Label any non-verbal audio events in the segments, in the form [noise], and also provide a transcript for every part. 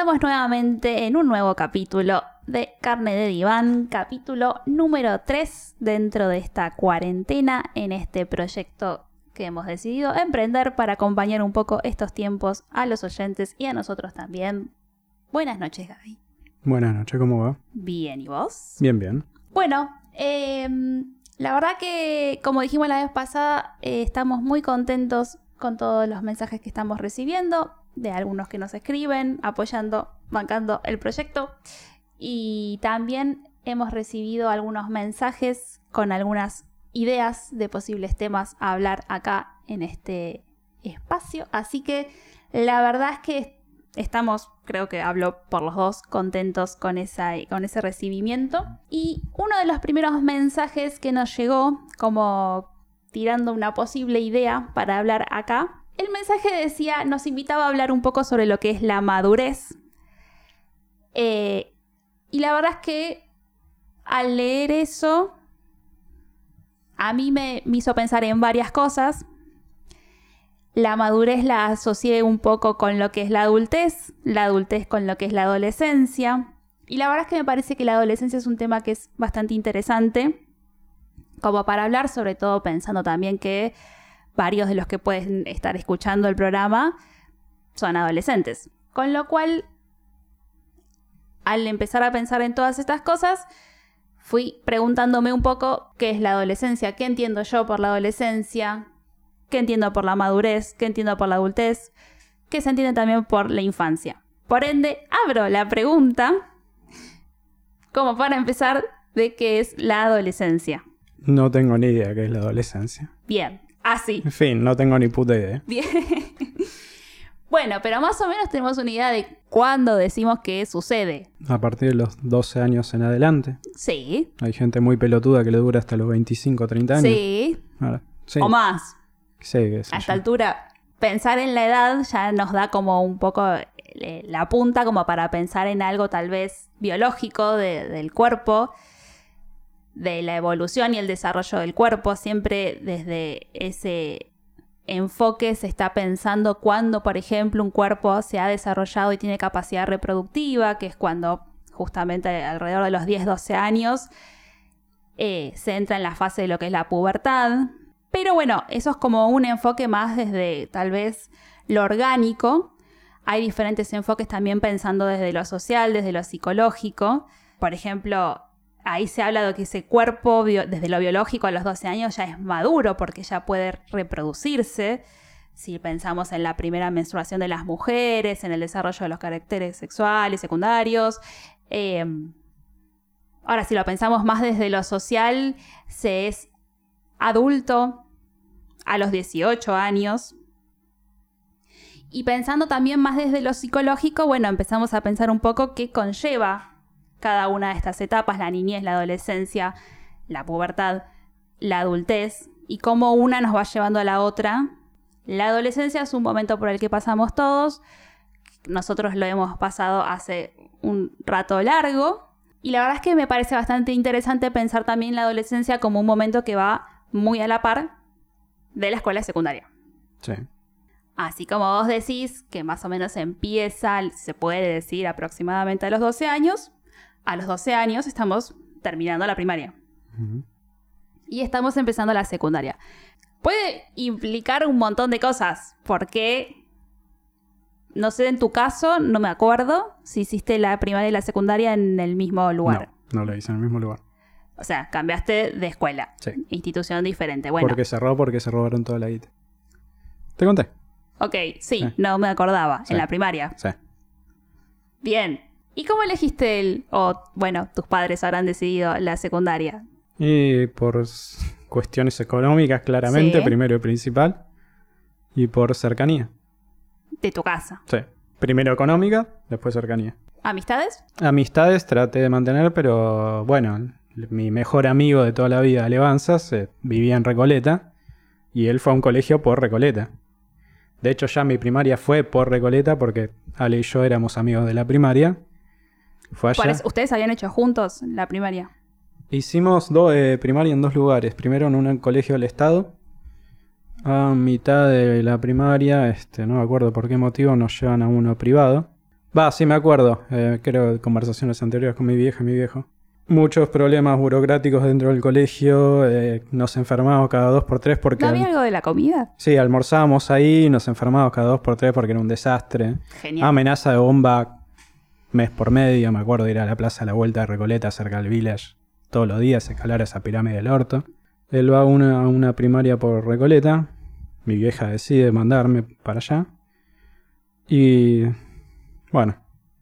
estamos nuevamente en un nuevo capítulo de Carne de Diván, capítulo número 3 dentro de esta cuarentena en este proyecto que hemos decidido emprender para acompañar un poco estos tiempos a los oyentes y a nosotros también. Buenas noches, Gaby. Buenas noches, ¿cómo va? Bien, ¿y vos? Bien, bien. Bueno, em, la verdad que, como dijimos la vez pasada, eh, estamos muy contentos con todos los mensajes que estamos recibiendo, de algunos que nos escriben, apoyando, bancando el proyecto. Y también hemos recibido algunos mensajes con algunas ideas de posibles temas a hablar acá en este espacio. Así que la verdad es que estamos, creo que hablo por los dos, contentos con, esa, con ese recibimiento. Y uno de los primeros mensajes que nos llegó, como tirando una posible idea para hablar acá, el mensaje decía, nos invitaba a hablar un poco sobre lo que es la madurez. Eh, y la verdad es que al leer eso, a mí me, hizo pensar en varias cosas. La madurez la asocié un poco con lo que es la adultez, la adultez con lo que es la adolescencia. Y la verdad es que me parece que la adolescencia es un tema que es bastante interesante, como para hablar, sobre todo pensando también que varios de los que pueden estar escuchando el programa son adolescentes. Con lo cual, al empezar a pensar en todas estas cosas, fui preguntándome un poco qué es la adolescencia, qué entiendo yo por la adolescencia, qué entiendo por la madurez, qué entiendo por la adultez, qué se entiende también por la infancia. Por ende, abro la pregunta como para empezar de qué es la adolescencia. No tengo ni idea qué es la adolescencia. Bien, así. En fin, no tengo ni puta idea. Bien. [laughs] Bueno, pero más o menos tenemos una idea de cuándo decimos que sucede. A partir de los 12 años en adelante. Sí. Hay gente muy pelotuda que le dura hasta los 25 o 30 años. Sí. O más. Sí, A esta altura, pensar en la edad ya nos da como un poco eh, la punta como para pensar en algo tal vez biológico del cuerpo, de la evolución y el desarrollo del cuerpo, siempre desde ese enfoque se está pensando cuando, por ejemplo, un cuerpo se ha desarrollado y tiene capacidad reproductiva, que es cuando justamente alrededor de los 10-12 años eh, se entra en la fase de lo que es la pubertad. Pero bueno, eso es como un enfoque más desde tal vez lo orgánico. Hay diferentes enfoques también pensando desde lo social, desde lo psicológico. Por ejemplo, ahí se habla de que ese cuerpo, desde lo biológico a los 12 años, ya es maduro porque ya puede reproducirse. Si pensamos en la primera menstruación de las mujeres, en el desarrollo de los caracteres sexuales, secundarios. Em, ahora, si lo pensamos más desde lo social, se es adulto a los 18 años. Y pensando también más desde lo psicológico, bueno, empezamos a pensar un poco qué conlleva cada una de estas etapas, la niñez, la adolescencia, la pubertad, la adultez, y cómo una nos va llevando a la otra. La adolescencia es un momento por el que pasamos todos, nosotros lo hemos pasado hace un rato largo, y la verdad es que me parece bastante interesante pensar también la adolescencia como un momento que va muy a la par de la escuela secundaria. Sí. Así como vos decís que más o menos empieza, se puede decir aproximadamente a los 12 años, a los 12 años estamos terminando la primaria. Y estamos empezando la secundaria. Puede implicar un montón de cosas, porque, no sé, en tu caso, no me acuerdo si hiciste la primaria y la secundaria en el mismo lugar. No, no la hice en el mismo lugar. O sea, cambiaste de escuela. Sí. Institución diferente. Bueno. Porque cerró, porque se robaron toda la guita. ¿Te conté? Ok, sí, no me acordaba. En la primaria. Sí. Bien. ¿Y cómo elegiste el, o bueno, tus padres habrán decidido la secundaria? Y por cuestiones económicas, claramente, primero y principal, y por cercanía. De tu casa. Sí. Primero económica, después cercanía. ¿Amistades? Amistades traté de mantener, pero bueno, mi mejor amigo de toda la vida, Alevanzas, eh, vivía en Recoleta y él fue a un colegio por Recoleta. De hecho, ya mi primaria fue por Recoleta porque Ale y yo éramos amigos de la primaria fue allá. ¿Ustedes habían hecho juntos la primaria? Hicimos dos eh, primaria en dos lugares. Primero en un colegio del Estado. A mitad de la primaria, este, no me acuerdo por qué motivo, nos llevan a uno privado. Va, sí me acuerdo. Eh, creo conversaciones anteriores con mi vieja y mi viejo. Muchos problemas burocráticos dentro del colegio. eh, nos enfermábamos cada dos por tres porque... ¿No había algo de la comida? Sí, almorzábamos ahí nos enfermábamos cada dos por tres porque era un desastre. Genial. Amenaza de bomba mes por medio. Me acuerdo de ir a la plaza a la vuelta de Recoleta cerca del village todos los días, escalar esa pirámide del orto. Él va a una, a una primaria por Recoleta. Mi vieja decide mandarme para allá. Y bueno,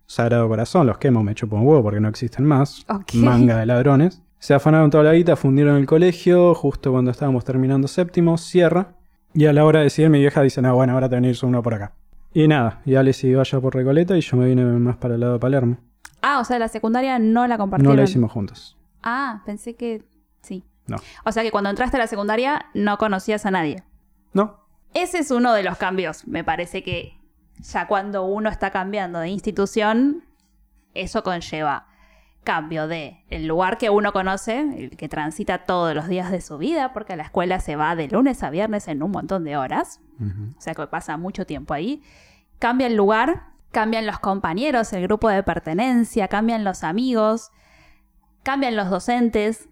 Sagrado Corazón, los quemo, me chupo un huevo porque no existen más. Ok. Manga de ladrones. Se afanaron toda la guita, fundieron el colegio, justo cuando estábamos terminando séptimo, cierra. Y a la hora de decidir, mi vieja dice, no, bueno, ahora te uno por acá. Y nada, y Ale siguió allá por Recoleta y yo me vine más para el lado de Palermo. Ah, o sea, la secundaria no la compartieron. No la hicimos juntos. Ah, pensé que sí. No. O sea que cuando entraste a la secundaria no conocías a nadie. No. Ese es uno de los cambios. Me parece que ya cuando uno está cambiando de institución, eso conlleva cambio de el lugar que uno conoce, el que transita todos los días de su vida, porque a la escuela se va de lunes a viernes en un montón de horas, o sea que pasa mucho tiempo ahí. Cambia el lugar, cambian los compañeros, el grupo de pertenencia, cambian los amigos, cambian los docentes,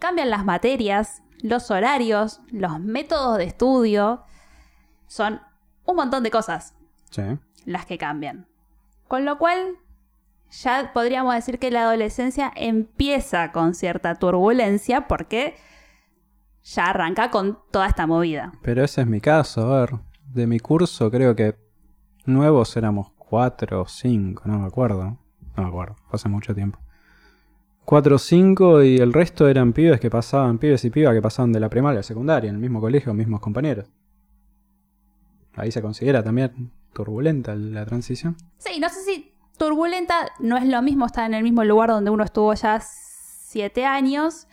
cambian las materias, los horarios, los métodos de estudio. Son un montón de cosas Sí. las que cambian. Con lo cual, ya podríamos decir que la adolescencia empieza con cierta turbulencia porque ya arranca con toda esta movida. Pero ese es mi caso, a ver. De mi curso creo que nuevos éramos cuatro o cinco, no me acuerdo. No me acuerdo, hace mucho tiempo. Cuatro o cinco y el resto eran pibes que pasaban, pibes y pibas que pasaban de la primaria a la secundaria, en el mismo colegio, mismos compañeros. Ahí se considera también turbulenta la transición. Sí, no sé si turbulenta no es lo mismo estar en el mismo lugar donde uno estuvo ya siete años,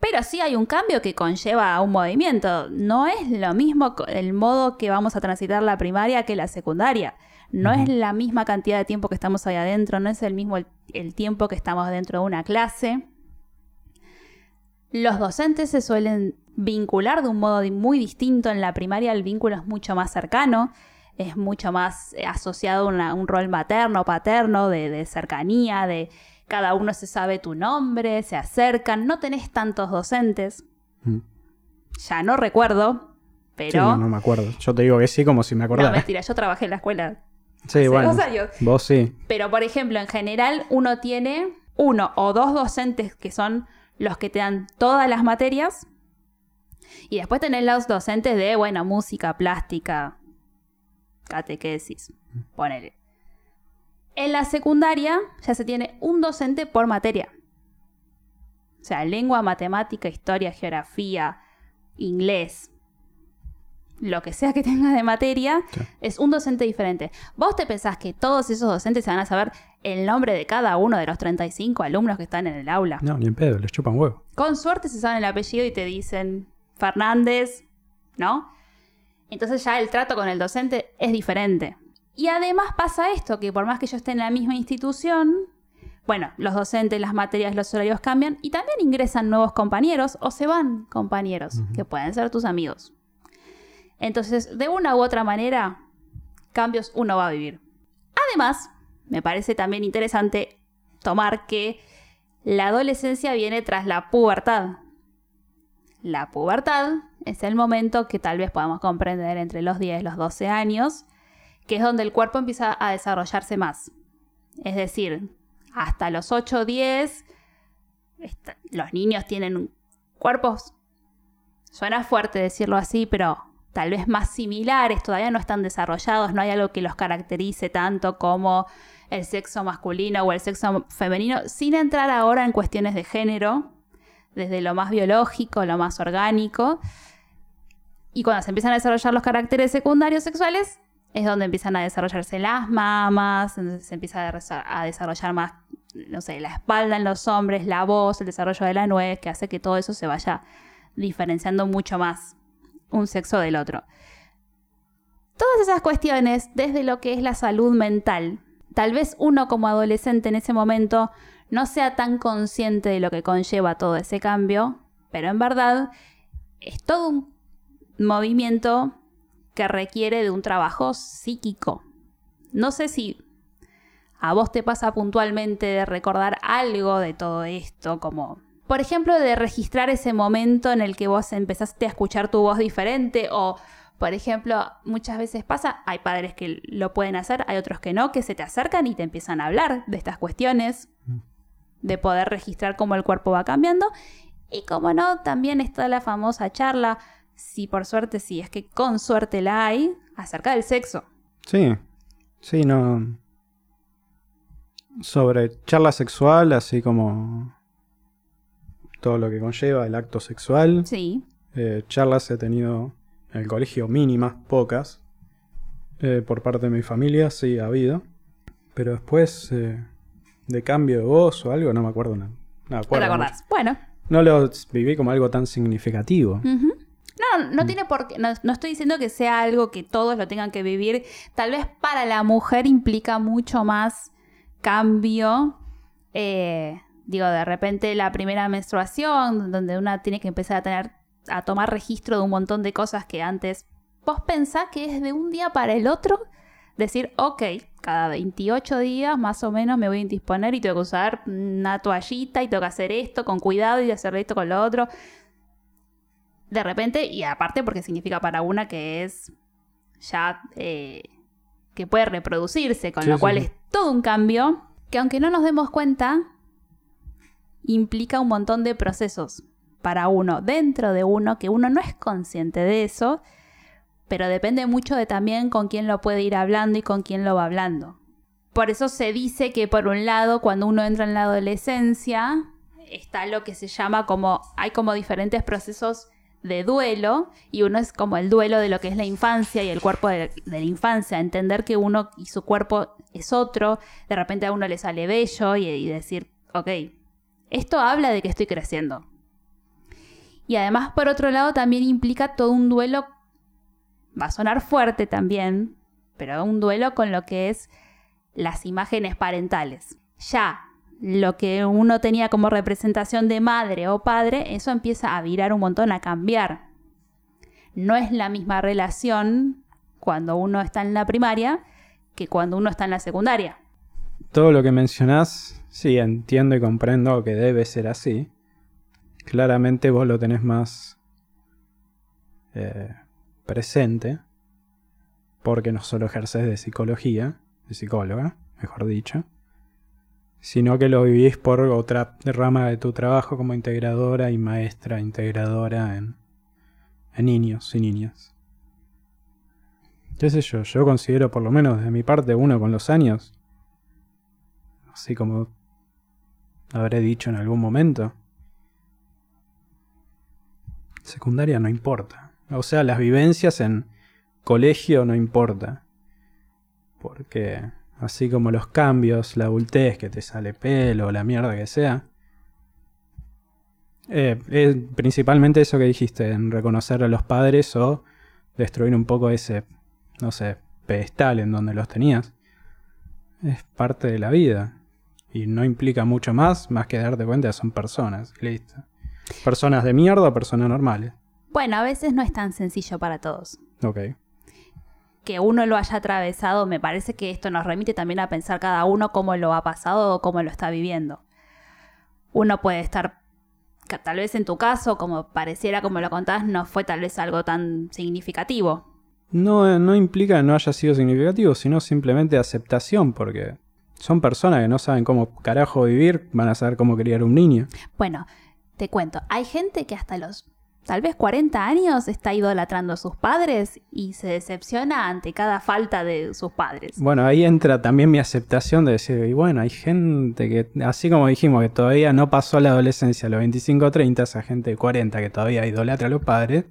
pero sí hay un cambio que conlleva a un movimiento. No es lo mismo el modo que vamos a transitar la primaria que la secundaria. No es la misma cantidad de tiempo que estamos ahí adentro, no es el mismo el, el tiempo que estamos dentro de una clase. Los docentes se suelen vincular de un modo muy distinto. En la primaria el vínculo es mucho más cercano, es mucho más eh, asociado a una- un rol materno, paterno, de, de cercanía, de cada uno se sabe tu nombre, se acercan, no tenés tantos docentes. Mm. Ya no recuerdo, Sí, pero... no, no me acuerdo. Yo te digo que sí como si me no, acordara. mentira, yo trabajé en la escuela sí, hace bueno. dos años. Vos sí. Pero, por ejemplo, en general uno tiene uno o dos docentes que son los que te dan todas las materias. Y después tenés los docentes de, bueno, música, plástica, catequesis, ponele. En la secundaria ya se tiene un docente por materia. O sea, lengua, matemática, historia, geografía, inglés, lo que sea que tengas de materia, Sí. es un docente diferente. ¿Vos te pensás que todos esos docentes se van a saber el nombre de cada uno de los 35 alumnos que están en el aula? No, ni en pedo, les chupan huevo. Con suerte se saben el apellido y te dicen Fernández, ¿no? Entonces ya el trato con el docente es diferente. Y además pasa esto, que por más que yo esté en la misma institución, bueno, los docentes, las materias, los horarios cambian y también ingresan nuevos compañeros o se van compañeros, que pueden ser tus amigos. Entonces, de una u otra manera, cambios uno va a vivir. Además, me parece también interesante tomar que la adolescencia viene tras la pubertad. La pubertad es el momento que tal vez podamos comprender entre los 10 y los 12 años, que es donde el cuerpo empieza a desarrollarse más. Es decir, hasta los 8 o 10, esta- los niños tienen cuerpos, suena fuerte decirlo así, pero tal vez más similares, todavía no están desarrollados, no hay algo que los caracterice tanto como el sexo masculino o el sexo femenino, sin entrar ahora en cuestiones de género, desde lo más biológico, lo más orgánico. Y cuando se empiezan a desarrollar los caracteres secundarios sexuales, es donde empiezan a desarrollarse las mamas, se empieza a desarrollar más, no sé, la espalda en los hombres, la voz, el desarrollo de la nuez, que hace que todo eso se vaya diferenciando mucho más un sexo del otro. Todas esas cuestiones, desde lo que es la salud mental, tal vez uno como adolescente en ese momento no sea tan consciente de lo que conlleva todo ese cambio, pero en verdad es todo un movimiento que requiere de un trabajo psíquico, No sé si a vos te pasa puntualmente de recordar algo de todo esto, como por ejemplo de registrar ese momento en el que vos empezaste a escuchar tu voz diferente o por ejemplo, muchas veces pasa, hay padres que lo pueden hacer, hay otros que no, que se te acercan y te empiezan a hablar de estas cuestiones, de poder registrar cómo el cuerpo va cambiando. Y como no, también está la famosa charla, si por suerte, si es que con suerte la hay, acerca del sexo. Sí, sí, no. Sobre charla sexual, así como todo lo que conlleva el acto sexual. Sí. Eh, charlas he tenido en el colegio mínimas, pocas. Eh, por parte de mi familia sí ha habido. Pero después eh, de cambio de voz o algo, no me acuerdo nada. No, ¿Te acordás? Bueno. No lo viví como algo tan significativo. No, no mm. tiene por qué. No, estoy diciendo que sea algo que todos lo tengan que vivir. Tal vez para la mujer implica mucho más cambio. Eh, digo, de repente la primera menstruación, donde una tiene que empezar a tener, a tomar registro de un montón de cosas que antes. Vos pensás que es de un día para el otro. Decir, ok, cada 28 días más o menos me voy a indisponer y tengo que usar una toallita y tengo que hacer esto con cuidado y hacer esto con lo otro de repente, y aparte porque significa para una que es ya eh, que puede reproducirse, con lo cual es todo un cambio que aunque no nos demos cuenta, implica un montón de procesos para uno, dentro de uno, que uno no es consciente de eso, pero depende mucho de también con quién lo puede ir hablando y con quién lo va hablando. Por eso se dice que por un lado, cuando uno entra en la adolescencia, está lo que se llama como, hay como diferentes procesos de duelo y uno es como el duelo de lo que es la infancia y el cuerpo de, la infancia, entender que uno y su cuerpo es otro, de repente a uno le sale bello y, decir, ok, esto habla de que estoy creciendo. Y además, por otro lado, también implica todo un duelo, va a sonar fuerte también, pero un duelo con lo que es las imágenes parentales. Ya lo que uno tenía como representación de madre o padre, eso empieza a virar un montón, a cambiar. No es la misma relación cuando uno está en la primaria que cuando uno está en la secundaria. Todo lo que mencionás, sí, entiendo y comprendo que debe ser así. Claramente vos lo tenés más eh, presente, porque no solo ejerces de psicología, de psicóloga, mejor dicho sino que lo vivís por otra rama de tu trabajo como integradora y maestra integradora en, niños y niñas. ¿Qué sé yo? Yo considero, por lo menos de mi parte, uno con los años, así como habré dicho en algún momento, secundaria no importa. O sea, las vivencias en colegio no importa. Porque así como los cambios, la adultez, que te sale pelo, la mierda que sea. Eh, es principalmente eso que dijiste, en reconocer a los padres o destruir un poco ese, no sé, pedestal en donde los tenías. Es parte de la vida. Y no implica mucho más, más que darte cuenta que son personas. Listo. Personas de mierda o personas normales. Bueno, a veces no es tan sencillo para todos. Ok que uno lo haya atravesado, me parece que esto nos remite también a pensar cada uno cómo lo ha pasado o cómo lo está viviendo. Uno puede estar, tal vez en tu caso, como pareciera como lo contás, no fue tal vez algo tan significativo. No, no implica que no haya sido significativo, sino simplemente aceptación, porque son personas que no saben cómo carajo vivir, van a saber cómo criar un niño. Bueno, te cuento, hay gente que hasta los tal vez 40 años está idolatrando a sus padres y se decepciona ante cada falta de sus padres. Bueno, ahí entra también mi aceptación de decir, y bueno, hay gente que, así como dijimos, que todavía no pasó la adolescencia a los 25 o 30, esa gente de 40 que todavía idolatra a los padres.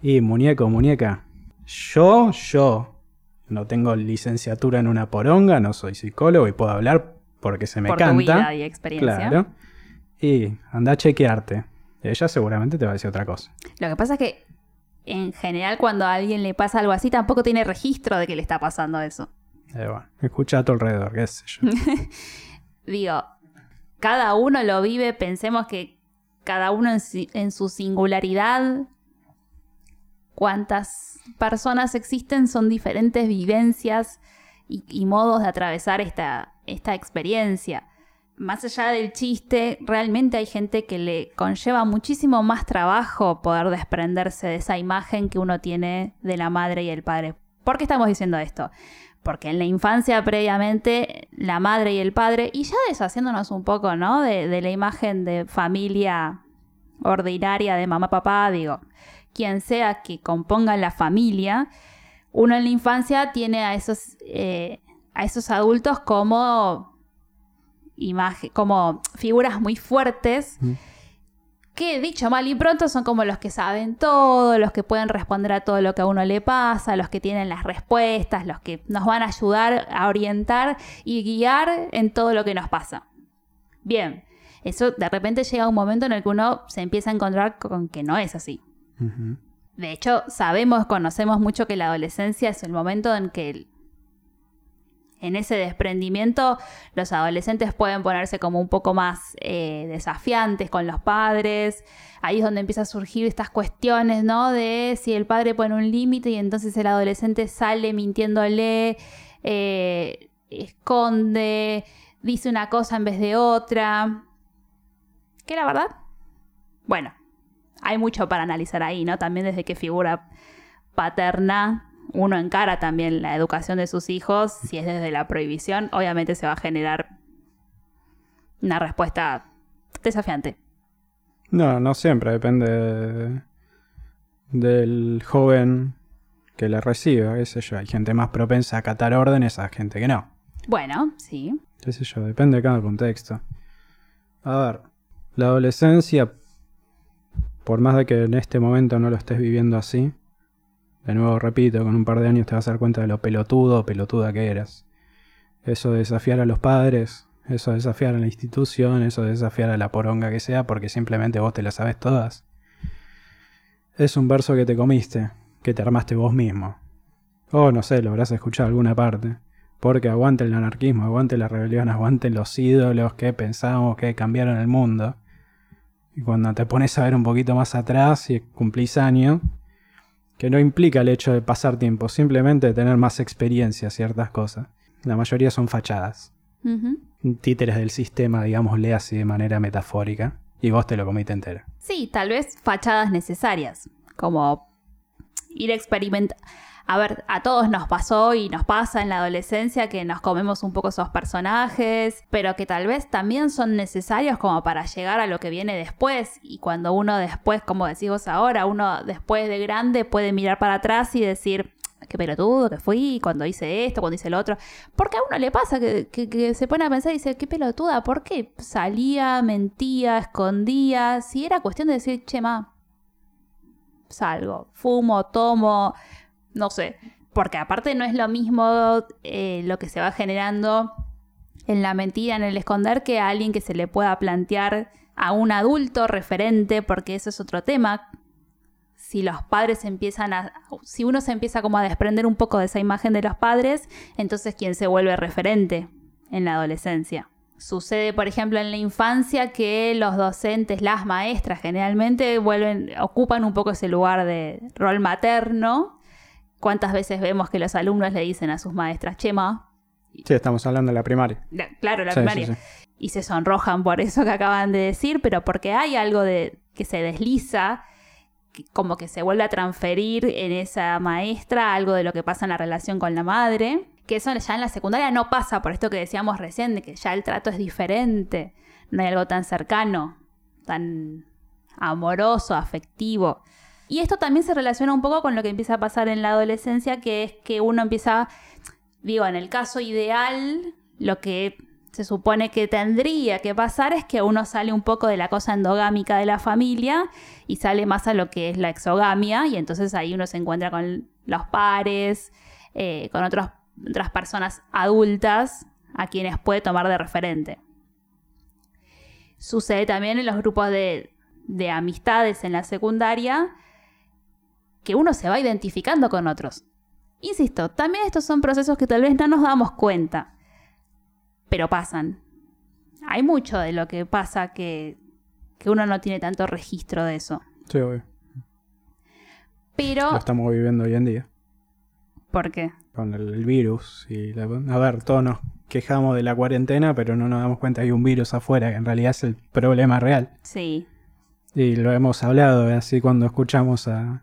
Y muñeco, muñeca, yo, yo, no tengo licenciatura en una poronga, no soy psicólogo y puedo hablar porque se me Por canta. Tu vida y experiencia. Claro. Y anda a chequearte ella seguramente te va a decir otra cosa. Lo que pasa es que en general cuando a alguien le pasa algo así tampoco tiene registro de que le está pasando eso. Eh, escucha a tu alrededor, qué sé yo. [laughs] Digo, cada uno lo vive, pensemos que cada uno en, su singularidad, cuántas personas existen son diferentes vivencias y, y modos de atravesar esta, esta experiencia. Más allá del chiste, realmente hay gente que le conlleva muchísimo más trabajo poder desprenderse de esa imagen que uno tiene de la madre y el padre. ¿Por qué estamos diciendo esto? Porque en la infancia previamente la madre y el padre, y ya deshaciéndonos un poco, ¿no? De, la imagen de familia ordinaria de mamá, papá, digo, quien sea que componga la familia, uno en la infancia tiene a esos, eh, a esos adultos como imagen, como figuras muy fuertes. Mm. Que dicho mal y pronto son como los que saben todo, los que pueden responder a todo lo que a uno le pasa, los que tienen las respuestas, los que nos van a ayudar a orientar y guiar en todo lo que nos pasa. Bien, eso de repente llega un momento en el que uno se empieza a encontrar con que no es así. De hecho, sabemos, conocemos mucho que la adolescencia es el momento en que el- en ese desprendimiento los adolescentes pueden ponerse como un poco más eh, desafiantes con los padres. Ahí es donde empiezan a surgir estas cuestiones, ¿no? De si el padre pone un límite y entonces el adolescente sale mintiéndole, eh, esconde, dice una cosa en vez de otra. ¿Qué la verdad? Bueno, hay mucho para analizar ahí, ¿no? También desde qué figura paterna uno encara también la educación de sus hijos. Si es desde la prohibición, obviamente se va a generar una respuesta desafiante. No, no siempre, depende de- del joven que la reciba, qué sé yo. Hay gente más propensa a acatar órdenes, a gente que no. Bueno, sí. qué sé yo, depende de cada contexto. A ver, la adolescencia, por más de que en este momento no lo estés viviendo así, de nuevo repito, con un par de años te vas a dar cuenta de lo pelotudo o pelotuda que eras. Eso de desafiar a los padres, eso de desafiar a la institución, eso de desafiar a la poronga que sea, porque simplemente vos te la sabes todas. Es un verso que te comiste, que te armaste vos mismo. O no sé, lo habrás escuchado alguna parte. Porque aguante el anarquismo, aguante la rebelión, aguante los ídolos que pensamos que cambiaron el mundo. Y cuando te pones a ver un poquito más atrás y cumplís años, que no implica el hecho de pasar tiempo, simplemente de tener más experiencia ciertas cosas. La mayoría son fachadas. Títeres del sistema, digámosle así de manera metafórica. Y vos te lo comiste entero. Sí, tal vez fachadas necesarias, como ir experimentando. A ver, a todos nos pasó y nos pasa en la adolescencia que nos comemos un poco esos personajes, pero que tal vez también son necesarios como para llegar a lo que viene después. Y cuando uno después, como decís vos ahora, uno después de grande puede mirar para atrás y decir, qué pelotudo que fui cuando hice esto, cuando hice lo otro. Porque a uno le pasa que, que- se pone a pensar y dice, qué pelotuda, ¿por qué salía, mentía, escondía? Si era cuestión de decir, che, ma, salgo, fumo, tomo, no sé. Porque aparte no es lo mismo eh, lo que se va generando en la mentira, en el esconder, que a alguien que se le pueda plantear a un adulto referente, porque eso es otro tema. Si los padres empiezan a. Si uno se empieza como a desprender un poco de esa imagen de los padres, entonces quién se vuelve referente en la adolescencia. Sucede, por ejemplo, en la infancia que los docentes, las maestras generalmente vuelven, ocupan un poco ese lugar de rol materno. ¿Cuántas veces vemos que los alumnos le dicen a sus maestras, Chema? Sí, estamos hablando de la primaria. La- claro, la Sí, sí, primaria. sí. Y se sonrojan por eso que acaban de decir, pero porque hay algo de que se desliza, que como que se vuelve a transferir en esa maestra algo de lo que pasa en la relación con la madre. Que eso ya en la secundaria no pasa, por esto que decíamos recién, de que ya el trato es diferente. No hay algo tan cercano, tan amoroso, afectivo. Y esto también se relaciona un poco con lo que empieza a pasar en la adolescencia, que es que uno empieza, digo, en el caso ideal, lo que se supone que tendría que pasar es que uno sale un poco de la cosa endogámica de la familia y sale más a lo que es la exogamia y entonces ahí uno se encuentra con los pares, eh, con otras personas adultas a quienes puede tomar de referente. Sucede también en los grupos de, de amistades en la secundaria que uno se va identificando con otros. Insisto, también estos son procesos que tal vez no nos damos cuenta, pero pasan. Hay mucho de lo que pasa que, que uno no tiene tanto registro de eso. Sí, obvio. Pero, Lo estamos viviendo hoy en día. ¿por qué? con el virus. Y la- a ver, todos nos quejamos de la cuarentena, pero no nos damos cuenta que hay un virus afuera, que en realidad es el problema real. Sí. Y lo hemos hablado, ¿eh? así cuando escuchamos a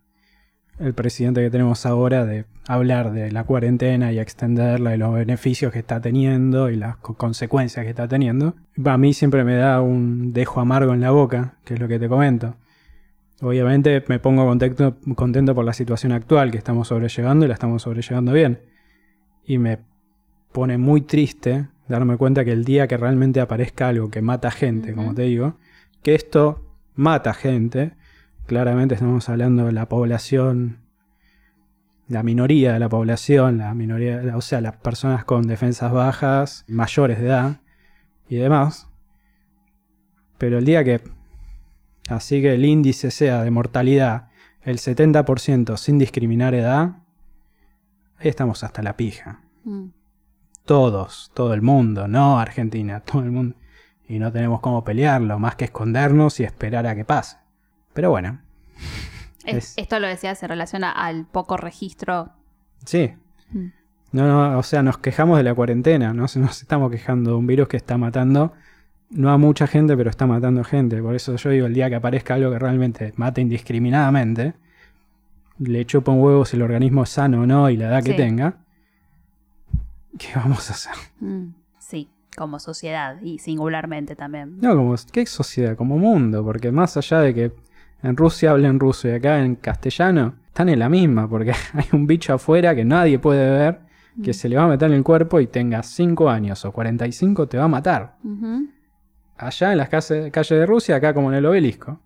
el presidente que tenemos ahora de hablar de la cuarentena y extenderla y los beneficios que está teniendo y las co- consecuencias que está teniendo. A mí siempre me da un dejo amargo en la boca, que es lo que te comento. Obviamente me pongo contento, contento por la situación actual que estamos sobrellevando y la estamos sobrellevando bien. Y me pone muy triste darme cuenta que el día que realmente aparezca algo que mata gente, como te digo, que esto mata gente, claramente estamos hablando de la población, la minoría de la población, la minoría, o sea, las personas con defensas bajas, mayores de edad y demás. Pero el día que así que el índice sea de mortalidad el 70% sin discriminar edad, ahí estamos hasta la pija. Mm. Todos, todo el mundo, no Argentina, [laughs] todo el mundo. Y no tenemos cómo pelearlo, más que escondernos y esperar a que pase. Pero bueno, Es- Es- Esto lo decías en relación a- al poco registro. sí. Mm. No, no, o sea, nos quejamos de la cuarentena, no [laughs] nos estamos quejando de un virus que está matando, no a mucha gente, pero está matando gente. Por eso yo digo, el día que aparezca algo que realmente mate indiscriminadamente, le chupa un huevo si el organismo es sano o no y la edad que tenga, ¿qué vamos a hacer? Mm. Sí, como sociedad y singularmente también. No, como, ¿qué sociedad? Como mundo, porque más allá de que en Rusia hablen ruso y acá en castellano, están en la misma, porque [laughs] hay un bicho afuera que nadie puede ver, que Mm. se le va a meter en el cuerpo y tenga 5 años o 45 te va a matar. Allá en las calles calles de Rusia, acá como en el obelisco.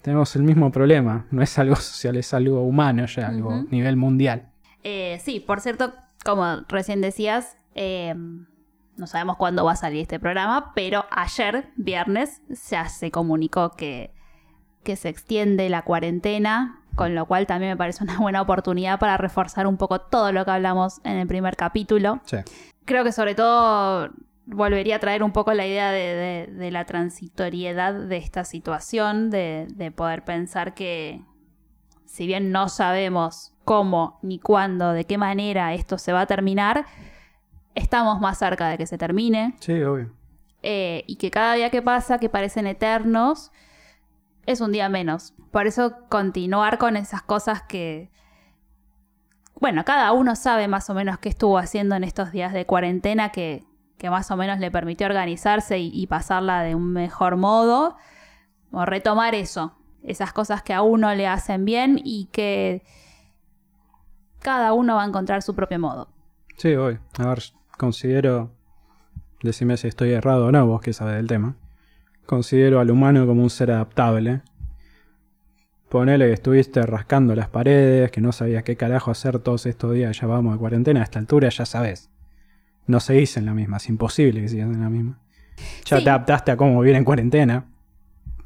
Tenemos el mismo problema, no es algo [laughs] social, es algo humano ya, algo a nivel mundial. Eh, sí, por cierto, como recién decías, eh, no sabemos cuándo va a salir este programa, pero ayer, viernes, ya se comunicó que, que se extiende la cuarentena, con lo cual también me parece una [laughs] buena oportunidad para reforzar un poco todo lo que hablamos en el primer capítulo. Sí. Creo que sobre todo volvería a traer un poco la idea de, de- de la transitoriedad de esta situación, de, de poder pensar que si bien no sabemos cómo, ni cuándo, de qué manera esto se va a terminar, estamos más cerca de que se termine Sí, obvio. eh, y que cada día que pasa, que parecen eternos, es un día menos. Por eso continuar con esas cosas que, bueno, cada uno sabe más o menos qué estuvo haciendo en estos días de cuarentena que, que más o menos le permitió organizarse y, pasarla de un mejor modo. O retomar eso, esas cosas que a uno le hacen bien y que cada uno va a encontrar su propio modo. Sí, obvio. A ver, considero, decime si estoy errado o no, vos que sabes del tema. Considero al humano como un ser adaptable. Ponele que estuviste rascando las paredes, que no sabías qué carajo hacer todos estos días, ya vamos de cuarentena, a esta altura ya sabes. No seguís en la misma, es imposible que sigas en la misma. Ya Sí. te adaptaste a cómo vivir en cuarentena.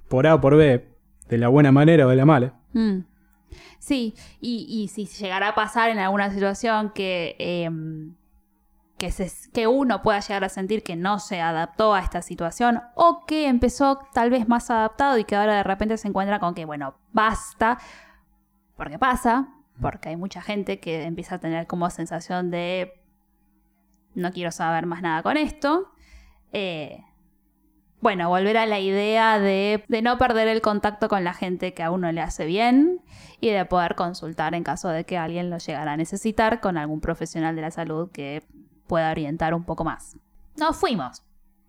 Por A o por B, de la buena manera o de la mala. Mm. Sí, y, y si llegara a pasar en alguna situación que, em, que, se- que uno pueda llegar a sentir que no se adaptó a esta situación o que empezó tal vez más adaptado y que ahora de repente se encuentra con que, bueno, basta, porque pasa, porque hay mucha gente que empieza a tener como sensación de no quiero saber más nada con esto. Eh, bueno, volver a la idea de, de no perder el contacto con la gente que a uno le hace bien y de poder consultar en caso de que alguien lo llegara a necesitar con algún profesional de la salud que pueda orientar un poco más. Nos fuimos.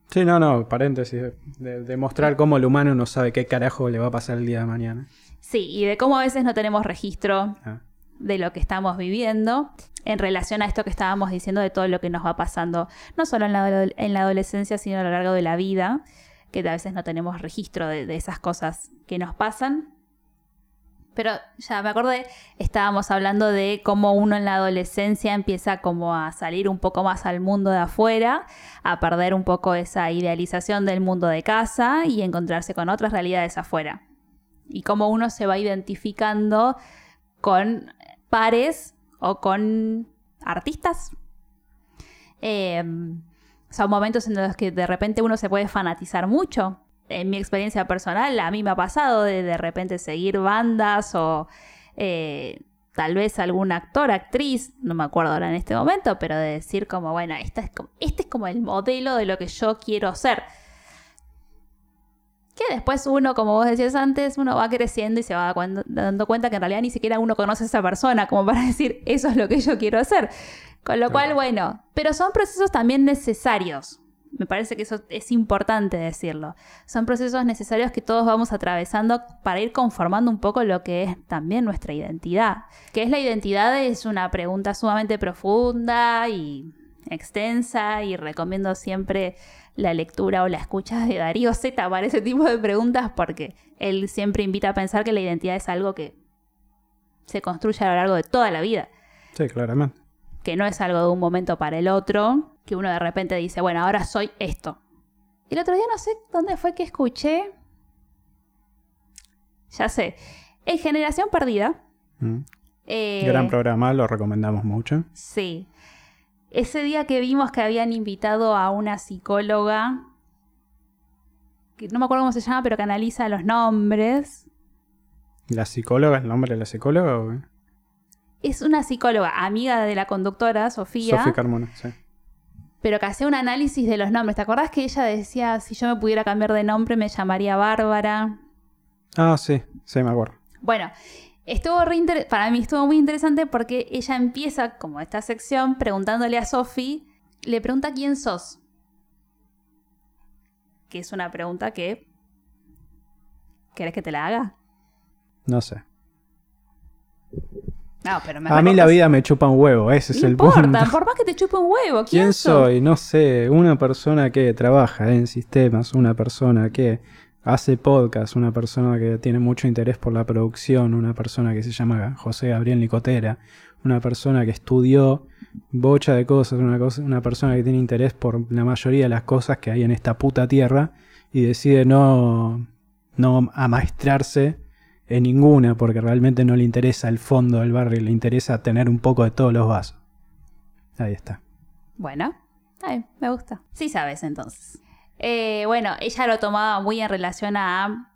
Sí, no, no, paréntesis. De, mostrar cómo el humano no sabe qué carajo le va a pasar el día de mañana. Sí, y de cómo a veces no tenemos registro Ah. de lo que estamos viviendo en relación a esto que estábamos diciendo de todo lo que nos va pasando, no solo en la, ado- en la adolescencia, sino a lo largo de la vida, que a veces no tenemos registro de, de esas cosas que nos pasan. Pero ya me acordé, estábamos hablando de cómo uno en la adolescencia empieza como a salir un poco más al mundo de afuera, a perder un poco esa idealización del mundo de casa y encontrarse con otras realidades afuera. Y cómo uno se va identificando con pares o con artistas. Eh, son momentos en los que de repente uno se puede fanatizar mucho. En mi experiencia personal, a mí me ha pasado de de repente seguir bandas o eh, tal vez algún actor, actriz, no me acuerdo ahora en este momento, pero de decir como, bueno, esta es como- este es como el modelo de lo que yo quiero ser. Que después uno, como vos decías antes, uno va creciendo y se va dando cuenta que en realidad ni siquiera uno conoce a esa persona como para [laughs] decir, eso es lo que yo quiero hacer. Con lo cual, bueno, pero son procesos también necesarios. Me parece que eso es importante decirlo. Son procesos necesarios que todos vamos atravesando para ir conformando un poco lo que es también nuestra identidad. ¿Qué es la identidad? Es una pregunta sumamente profunda y extensa y recomiendo siempre la lectura o la escucha de Darío Z para ese tipo de preguntas porque él siempre invita a pensar que la identidad es algo que se construye a lo largo de toda la vida Sí, claramente. que no es algo de un momento para el otro, que uno de repente dice, bueno, ahora soy esto. Y el otro día no sé dónde fue que escuché. Ya sé. En Generación Perdida. Mm. eh, Gran programa, lo recomendamos mucho. Sí. Ese día que vimos que habían invitado a una psicóloga, que no me acuerdo cómo se llama, pero que analiza los nombres. ¿La psicóloga, el nombre de la psicóloga? o? Es una psicóloga, amiga de la conductora, Sofía. Sofía Carmona, sí. Pero que hacía un análisis de los nombres. ¿Te acordás que ella decía, si yo me pudiera cambiar de nombre me llamaría Bárbara? Ah, sí, sí, me acuerdo. Bueno, estuvo re inter- para mí estuvo muy interesante porque ella empieza, como esta sección, preguntándole a Sofi, le pregunta quién sos. Que es una pregunta que... ¿Querés que te la haga? No sé. No, pero me A mí la vida me chupa un huevo, ese es No el importa, punto. por más que te chupe un huevo. ¿Quién, ¿Quién soy? No sé, una persona que trabaja en sistemas, una persona que hace podcast, una persona que tiene mucho interés por la producción, una persona que se llama José Gabriel Nicotera, una persona que estudió bocha de cosas, una, cosa, una persona que tiene interés por la mayoría de las cosas que hay en esta puta tierra y decide no, no amaestrarse en ninguna porque realmente no le interesa el fondo del barrio, le interesa tener un poco de todos los vasos. Ahí está. Bueno, me gusta. Sí sabes entonces. Eh, bueno, ella lo tomaba muy en relación a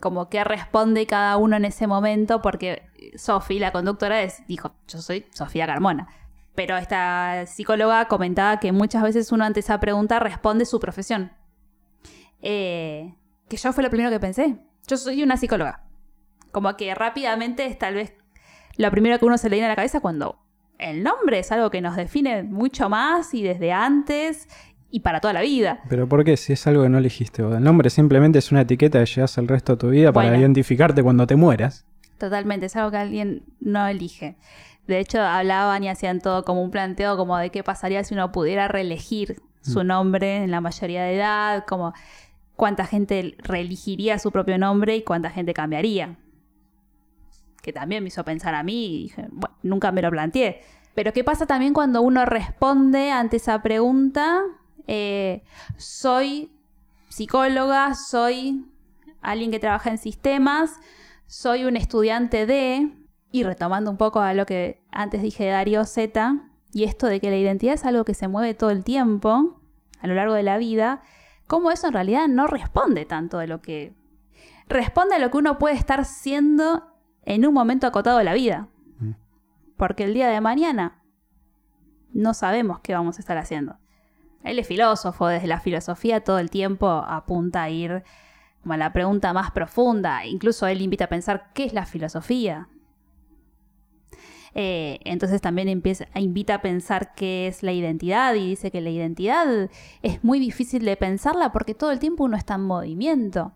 como que responde cada uno en ese momento, porque Sofi, la conductora, dijo, yo soy Sofía Carmona. Pero esta psicóloga comentaba que muchas veces uno ante esa pregunta responde su profesión. Eh, que yo fue lo primero que pensé. Yo soy una psicóloga. Como que rápidamente es tal vez lo primero que uno se le viene a la cabeza cuando el nombre es algo que nos define mucho más y desde antes y para toda la vida. Pero ¿por qué? Si es algo que no elegiste vos. El nombre simplemente es una etiqueta que llevas el resto de tu vida para identificarte cuando te mueras. Totalmente, es algo que alguien no elige. De hecho, hablaban y hacían todo como un planteo como de qué pasaría si uno pudiera reelegir su nombre en la mayoría de edad, como cuánta gente reelegiría su propio nombre y cuánta gente cambiaría. Que también me hizo pensar a mí y dije, bueno, nunca me lo planteé. Pero ¿qué pasa también cuando uno responde ante esa pregunta? Eh, soy psicóloga, soy alguien que trabaja en sistemas, soy un estudiante de, y retomando un poco a lo que antes dije de Darío Z, y esto de que la identidad es algo que se mueve todo el tiempo, a lo largo de la vida, cómo eso en realidad no responde tanto de lo que... Responde a lo que uno puede estar siendo en un momento acotado de la vida. Mm. Porque el día de mañana no sabemos qué vamos a estar haciendo. Él es filósofo, desde la filosofía todo el tiempo apunta a ir como a la pregunta más profunda. Incluso él invita a pensar qué es la filosofía. Eh, entonces también empieza, invita a pensar qué es la identidad y dice que la identidad es muy difícil de pensarla porque todo el tiempo uno está en movimiento.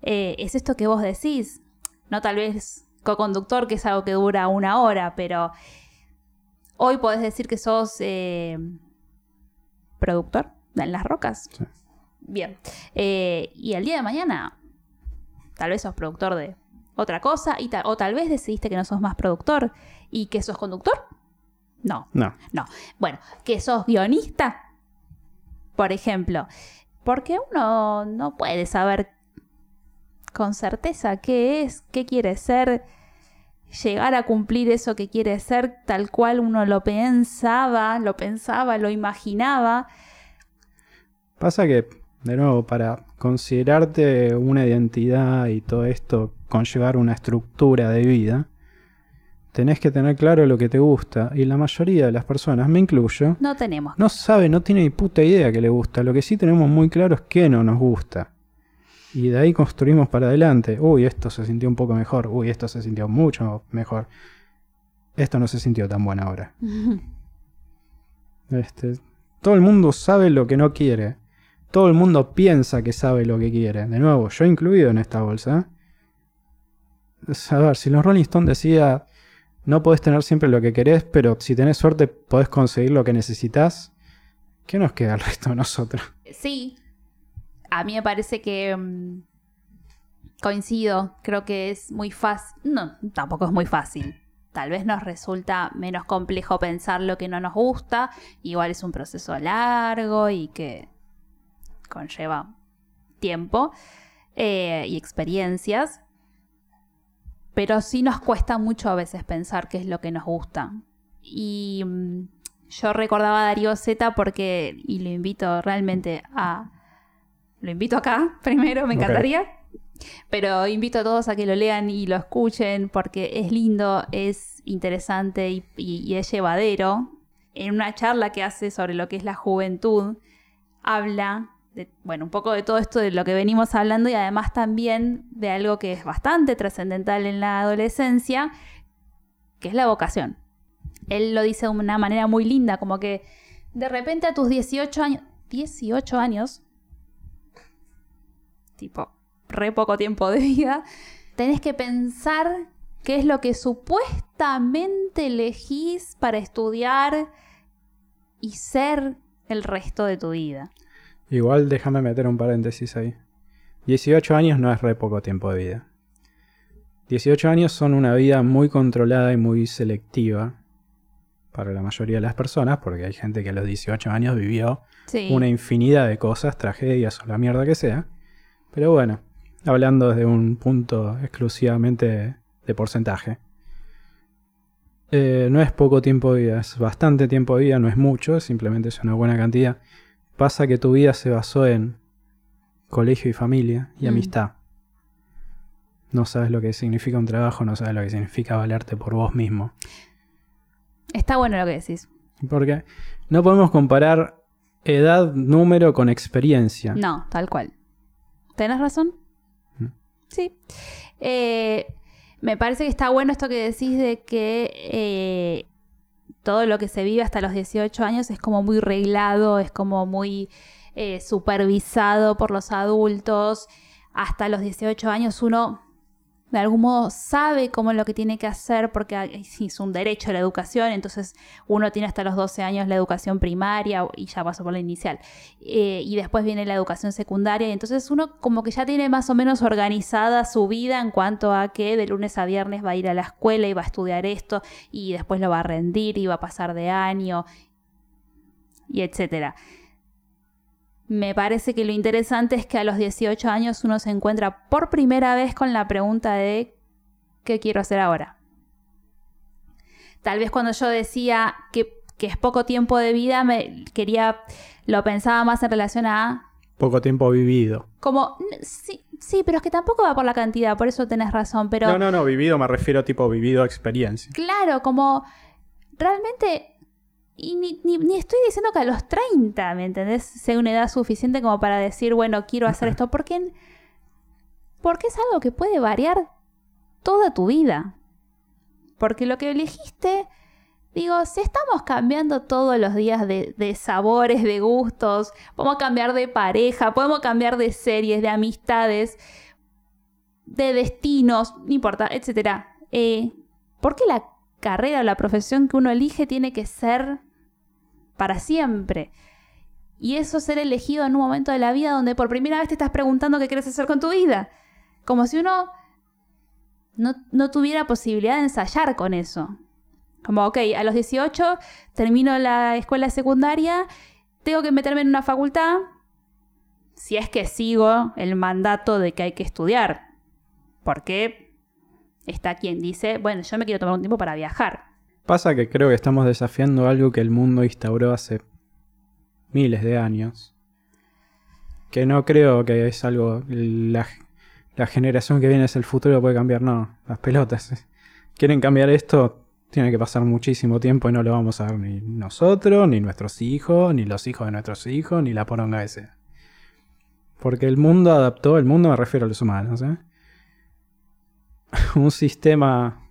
Eh, es esto que vos decís, no tal vez co-conductor, que es algo que dura una hora, pero hoy podés decir que sos eh, productor en las rocas. Sí. Bien. Eh, y el día de mañana, tal vez sos productor de otra cosa, y ta- o tal vez decidiste que no sos más productor y que sos conductor. No, No. no. Bueno, que sos guionista, por ejemplo. Porque uno no puede saber con certeza qué es, qué quiere ser, llegar a cumplir eso que quiere ser tal cual uno lo pensaba, lo pensaba, lo imaginaba. Pasa que, de nuevo, para considerarte una identidad y todo esto, conllevar una estructura de vida, tenés que tener claro lo que te gusta. Y la mayoría de las personas, me incluyo, No tenemos. no sabe, no tiene ni puta idea que le gusta. Lo que sí tenemos muy claro es que no nos gusta. Y de ahí construimos para adelante. Uy, esto se sintió un poco mejor. Uy, esto se sintió mucho mejor. Esto no se sintió tan bueno ahora. [laughs] Este, todo el mundo sabe lo que no quiere. Todo el mundo piensa que sabe lo que quiere. De nuevo, yo incluido en esta bolsa. A ver, si los Rolling Stones decía, no podés tener siempre lo que querés, pero si tenés suerte podés conseguir lo que necesitas, ¿qué nos queda al resto de nosotros? Sí. A mí me parece que mm, coincido. Creo que es muy fácil. No, tampoco es muy fácil. Tal vez nos resulta menos complejo pensar lo que no nos gusta. Igual es un proceso largo y que conlleva tiempo eh, y experiencias. Pero sí nos cuesta mucho a veces pensar qué es lo que nos gusta. Y mm, yo recordaba a Darío Z porque, y lo invito realmente a... Lo invito acá [laughs] primero, me encantaría. Pero invito a todos a que lo lean y lo escuchen porque es lindo, es interesante y, y- y es llevadero. En una charla que hace sobre lo que es la juventud, habla de, bueno, un poco de todo esto de lo que venimos hablando y además también de algo que es bastante trascendental en la adolescencia, que es la vocación. Él lo dice de una manera muy linda, como que de repente a tus 18 años, 18 años, tipo, re poco tiempo de vida, tenés que pensar qué es lo que supuestamente elegís para estudiar y ser el resto de tu vida. Igual déjame meter un paréntesis ahí. 18 años no es re poco tiempo de vida. 18 años son una vida muy controlada y muy selectiva para la mayoría de las personas, porque hay gente que a los 18 años vivió Sí. una infinidad de cosas, tragedias o la mierda que sea. Pero bueno, hablando desde un punto exclusivamente de porcentaje. Eh, no es poco tiempo de vida, es bastante tiempo de vida, no es mucho, simplemente es una buena cantidad. Pasa que tu vida se basó en colegio y familia y Mm. amistad. No sabes lo que significa un trabajo, no sabes lo que significa valerte por vos mismo. Está bueno lo que decís. Porque no podemos comparar edad, número con experiencia. No, tal cual. ¿Tenés razón? Mm. Sí. Eh, me parece que está bueno esto que decís de que eh, todo lo que se vive hasta los 18 años es como muy reglado, es como muy eh, supervisado por los adultos. Hasta los 18 años uno de algún modo sabe cómo es lo que tiene que hacer porque [laughs] es un derecho a la educación, entonces uno tiene hasta los 12 años la educación primaria y ya pasó por la inicial. Eh, y después viene la educación secundaria y entonces uno como que ya tiene más o menos organizada su vida en cuanto a que de lunes a viernes va a ir a la escuela y va a estudiar esto y después lo va a rendir y va a pasar de año y etcétera. Me parece que lo interesante es que a los 18 años uno se encuentra por primera vez con la pregunta de ¿qué quiero hacer ahora? Tal vez cuando yo decía que, que es poco tiempo de vida, me quería, lo pensaba más en relación a Poco tiempo vivido. como sí, sí, pero es que tampoco va por la cantidad, por eso tenés razón, pero No, no, no, vivido me refiero tipo vivido a experiencia. claro, como realmente y ni, ni- ni estoy diciendo que a los 30, ¿me entendés? Sea una edad suficiente como para decir, bueno, quiero hacer esto, porque, porque es algo que puede variar toda tu vida. Porque lo que elegiste, digo, si estamos cambiando todos los días de, de sabores, de gustos, podemos cambiar de pareja, podemos cambiar de series, de amistades, de destinos, no importa, etc. Eh, ¿Por qué la carrera o la profesión que uno elige tiene que ser para siempre? Y eso ser elegido en un momento de la vida donde por primera vez te estás preguntando qué quieres hacer con tu vida. Como si uno no, no tuviera posibilidad de ensayar con eso. Como, ok, a los 18 termino la escuela secundaria, tengo que meterme en una facultad, si es que sigo el mandato de que hay que estudiar. Porque está quien dice, bueno, yo me quiero tomar un tiempo para viajar. Pasa que creo que estamos desafiando algo que el mundo instauró hace miles de años. Que no creo que es algo. La, generación que viene es el futuro puede cambiar, no. Las pelotas. [laughs] Quieren cambiar esto tiene que pasar muchísimo tiempo y no lo vamos a ver ni nosotros, ni nuestros hijos, ni los hijos de nuestros hijos, ni la poronga ese. Porque el mundo adaptó, el mundo me refiero a los humanos, ¿eh? [laughs] un sistema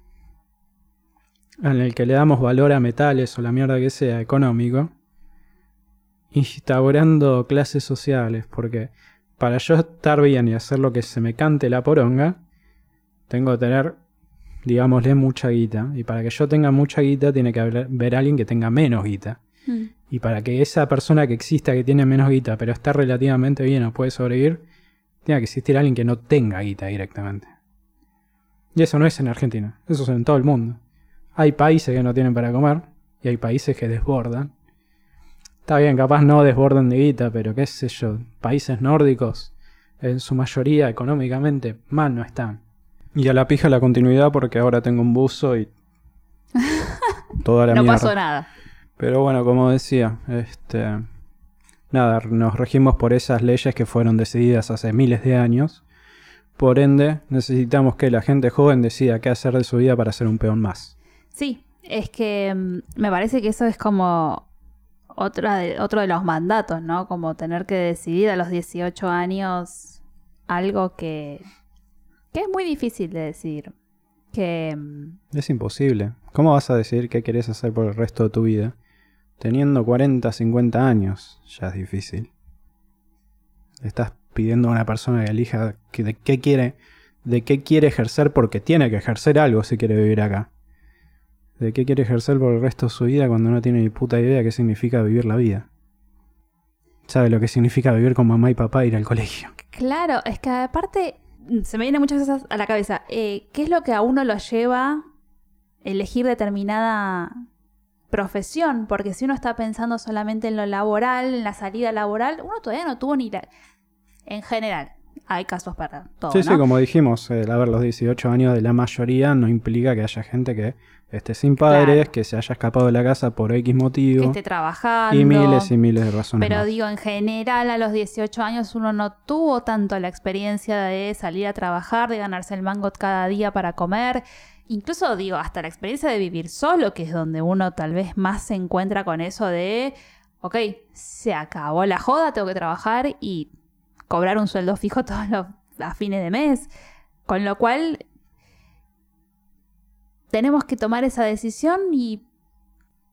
en el que le damos valor a metales o la mierda que sea económico, instaurando clases sociales, porque para yo estar bien y hacer lo que se me cante la poronga, tengo que tener, digámosle, mucha guita. Y para que yo tenga mucha guita, tiene que haber, alguien que tenga menos guita. Mm. Y para que esa persona que exista, que tiene menos guita, pero está relativamente bien o puede sobrevivir, tiene que existir alguien que no tenga guita directamente. Y eso no es en Argentina, eso es en todo el mundo. Hay países que no tienen para comer y hay países que desbordan. Está bien, capaz no desbordan de guita, pero qué sé yo, países nórdicos, en su mayoría económicamente, mal no están. Y a la pija la continuidad porque ahora tengo un buzo y [laughs] toda la no mierda. pasó nada. Pero bueno, como decía, este nada, nos regimos por esas leyes que fueron decididas hace miles de años. Por ende, necesitamos que la gente joven decida qué hacer de su vida para ser un peón más. Sí, es que mm, me parece que eso es como otra de, otro de los mandatos, ¿no? Como tener que decidir a los 18 años algo que, que es muy difícil de decidir. Que mm, Es imposible. ¿Cómo vas a decidir qué querés hacer por el resto de tu vida? Teniendo 40, 50 años, ya es difícil. Estás pidiendo a una persona que elija que de qué quiere, de qué quiere ejercer porque tiene que ejercer algo si quiere vivir acá. De qué quiere ejercer por el resto de su vida cuando no tiene ni puta idea qué significa vivir la vida. Sabe lo que significa vivir con mamá y papá e ir al colegio. Claro, es que aparte mm, se me vienen muchas cosas a la cabeza. Eh, ¿Qué es lo que a uno lo lleva elegir determinada profesión? Porque si uno está pensando solamente en lo laboral, en la salida laboral, uno todavía no tuvo ni la... En general, hay casos para todo. Sí, sí, como dijimos, el haber los 18 años de la mayoría no implica que haya gente que esté sin padres, Claro. que se haya escapado de la casa por X Que motivo. esté trabajando. Y miles y miles de razones Pero más. digo, en general, a los 18 años uno no tuvo tanto la experiencia de salir a trabajar, de ganarse el mango cada día para comer. Incluso, digo, hasta la experiencia de vivir solo, que es donde uno tal vez más se encuentra con eso de, ok, se acabó la joda, tengo que trabajar y cobrar un sueldo fijo [laughs] todos los a fines de mes. Con lo cual, tenemos que tomar esa decisión y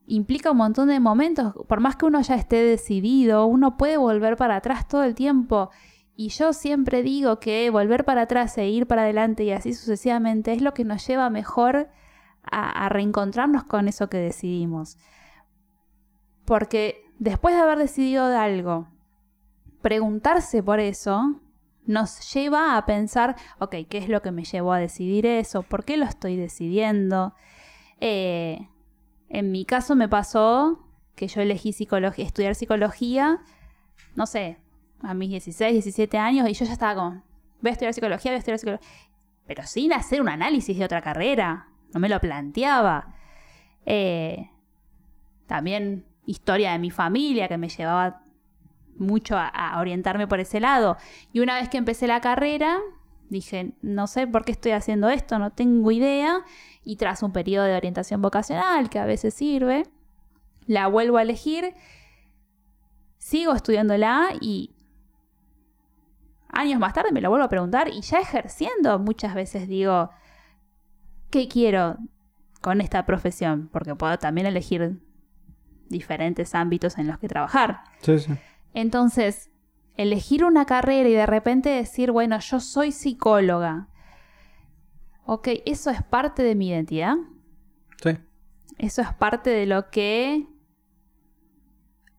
implica un montón de momentos. Por más que uno ya esté decidido, uno puede volver para atrás todo el tiempo. Y yo siempre digo que volver para atrás e ir para adelante y así sucesivamente es lo que nos lleva mejor a, a reencontrarnos con eso que decidimos. Porque después de haber decidido de algo, preguntarse por eso nos lleva a pensar, ok, ¿qué es lo que me llevó a decidir eso? ¿Por qué lo estoy decidiendo? Eh, en mi caso me pasó que yo elegí psicología, estudiar psicología, no sé, a mis 16, 17 años y yo ya estaba como, voy a estudiar psicología, voy a estudiar psicología, pero sin hacer un análisis de otra carrera, no me lo planteaba. Eh, también historia de mi familia que me llevaba mucho a, orientarme por ese lado. Y una vez que empecé la carrera, dije, no sé por qué estoy haciendo esto, no tengo idea. Y tras un periodo de orientación vocacional, que a veces sirve, la vuelvo a elegir, sigo estudiándola y años más tarde me lo vuelvo a preguntar y ya ejerciendo muchas veces digo, ¿qué quiero con esta profesión? Porque puedo también elegir diferentes ámbitos en los que trabajar. Sí, sí. Entonces, elegir una carrera y de repente decir, bueno, yo soy psicóloga. Ok, eso es parte de mi identidad. Sí. Eso es parte de lo que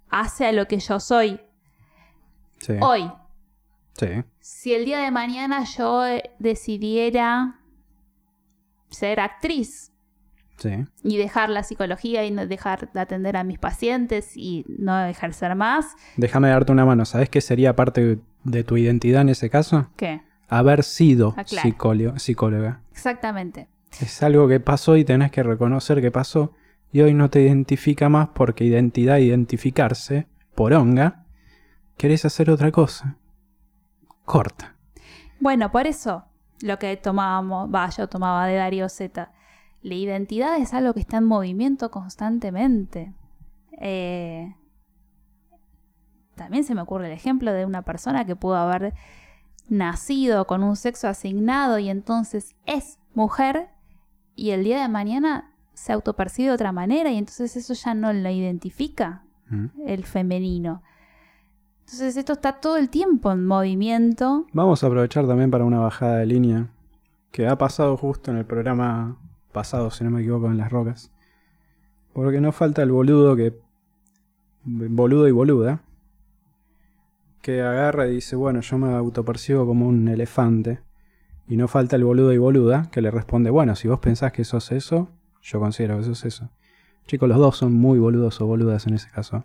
hace a lo que yo soy Sí. hoy. Sí. Si el día de mañana yo eh, decidiera ser actriz Sí. y dejar la psicología y no dejar de atender a mis pacientes y no ejercer más, Déjame darte una mano. ¿Sabes qué sería parte de tu identidad en ese caso? ¿qué? Haber sido Ah, psicóloga. Exactamente. Es algo que pasó y tenés que reconocer que pasó. Y hoy no te identifica más porque identidad, identificarse, poronga, querés hacer otra cosa. Corta. Bueno, por eso lo que tomábamos, va, yo tomaba de Darío Z, la identidad es algo que está en movimiento constantemente. Eh, también se me ocurre el ejemplo de una persona que pudo haber nacido con un sexo asignado y entonces es mujer y el día de mañana se autopercibe de otra manera y entonces eso ya no lo identifica Mm. el femenino. Entonces esto está todo el tiempo en movimiento. Vamos a aprovechar también para una bajada de línea que ha pasado justo en el programa pasado, si no me equivoco, en Las Rocas. Porque no falta el boludo que... Boludo y boluda. Que agarra y dice, bueno, yo me autopercibo como un elefante. Y no falta el boludo y boluda que le responde, bueno, si vos pensás que sos eso, yo considero que sos eso. Chicos, los dos son muy boludos o boludas en ese caso.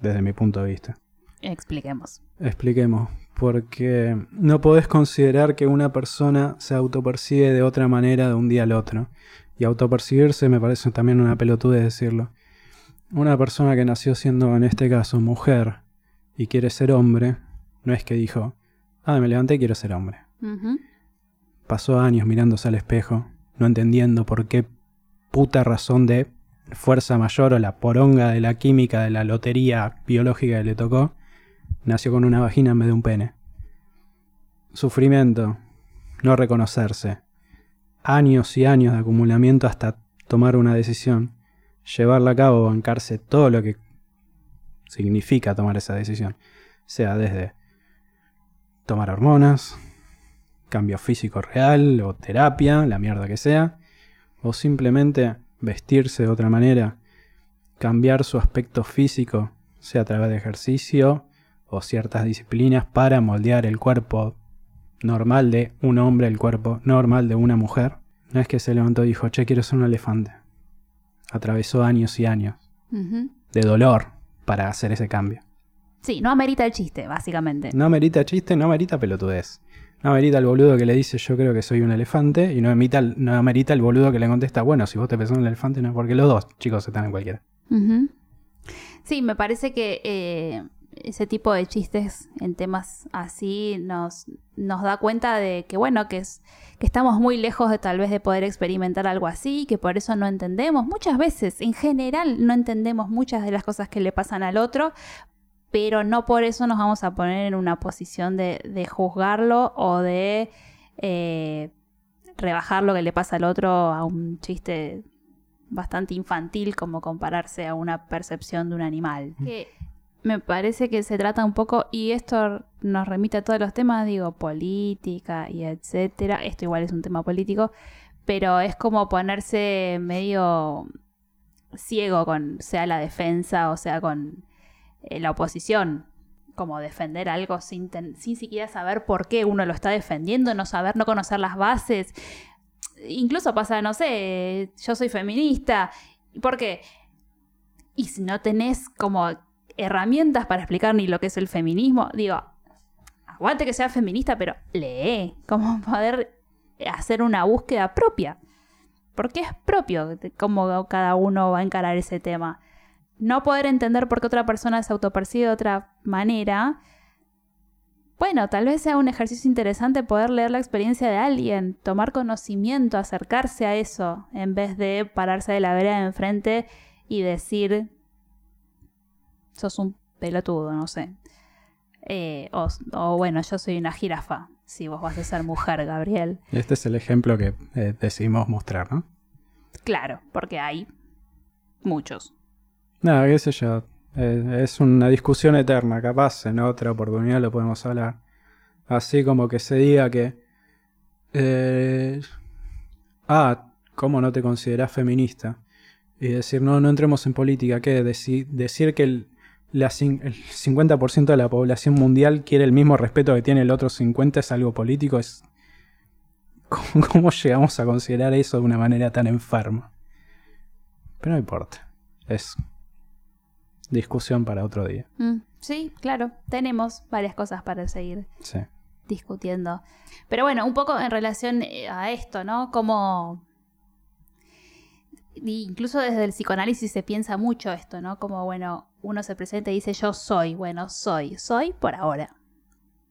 Desde mi punto de vista. Expliquemos. Expliquemos. Porque no podés considerar que una persona se autopercibe de otra manera de un día al otro. Y autopercibirse me parece también una pelotude decirlo. Una persona que nació siendo, en este caso, mujer y quiere ser hombre, no es que dijo, ah, me levanté y quiero ser hombre. Pasó años mirándose al espejo, no entendiendo por qué puta razón de fuerza mayor o la poronga de la química de la lotería biológica que le tocó, nació con una vagina en vez de un pene. Sufrimiento, no reconocerse, años y años de acumulamiento hasta tomar una decisión, llevarla a cabo, bancarse todo lo que significa tomar esa decisión, sea desde tomar hormonas, cambio físico real o terapia, la mierda que sea, o simplemente vestirse de otra manera, cambiar su aspecto físico, sea a través de ejercicio o ciertas disciplinas para moldear el cuerpo normal de un hombre, el cuerpo normal de una mujer. No es que se levantó y dijo, che, quiero ser un elefante. Atravesó años y años de dolor para hacer ese cambio. Sí, no amerita el chiste, básicamente. No merita chiste, no merita pelotudez. No amerita el boludo que le dice yo creo que soy un elefante y no amerita, el- no amerita el boludo que le contesta, bueno, si vos te pensás en un elefante, no, porque los dos chicos están en cualquiera. Sí, me parece que eh, ese tipo de chistes en temas así nos, nos da cuenta de que, bueno, que, es, que estamos muy lejos de tal vez de poder experimentar algo así, que por eso no entendemos. Muchas veces, en general, no entendemos muchas de las cosas que le pasan al otro, pero no por eso nos vamos a poner en una posición de, de juzgarlo o de eh, rebajar lo que le pasa al otro a un chiste bastante infantil como compararse a una percepción de un animal. Que me parece que se trata un poco, y esto nos remite a todos los temas, digo, política y etcétera. Esto igual es un tema político, pero es como ponerse medio ciego con sea la defensa o sea con eh, la oposición. Como defender algo sin, sin siquiera saber por qué uno lo está defendiendo, no saber, no conocer las bases incluso pasa, no sé, yo soy feminista. ¿Por qué? Y si no tenés como herramientas para explicar ni lo que es el feminismo, digo, aguante que sea feminista, pero lee, como [laughs] poder hacer una búsqueda propia. Porque es propio cómo cada uno va a encarar ese tema. No poder entender por qué otra persona se autopercibe de otra manera bueno, tal vez sea un ejercicio interesante poder leer la experiencia de alguien, tomar conocimiento, acercarse a eso, en vez de pararse de la vereda de enfrente y decir, sos un pelotudo, no sé. Eh, o, o bueno, yo soy una jirafa, si vos vas a ser mujer, Gabriel. Este es el ejemplo que eh, decidimos mostrar, ¿no? Claro, porque hay muchos. Nada, qué sé yo. Eh, es una discusión eterna, capaz en otra oportunidad lo podemos hablar. Así como que se diga que... eh, ah, ¿cómo no te considerás feminista? Y decir, no, no entremos en política. ¿Qué? Deci- decir que el, la el 50% de la población mundial quiere el mismo respeto que tiene el otro 50% es algo político. Es... [laughs] ¿Cómo, cómo llegamos a considerar eso de una manera tan enferma? Pero no importa. Es discusión para otro día. Mm, sí, claro, tenemos varias cosas para seguir Sí. discutiendo. Pero bueno, un poco en relación eh, a esto, ¿no? Como... Incluso desde el psicoanálisis se piensa mucho esto, ¿no? Como, bueno, uno se presenta y dice yo soy, bueno, soy, soy por ahora.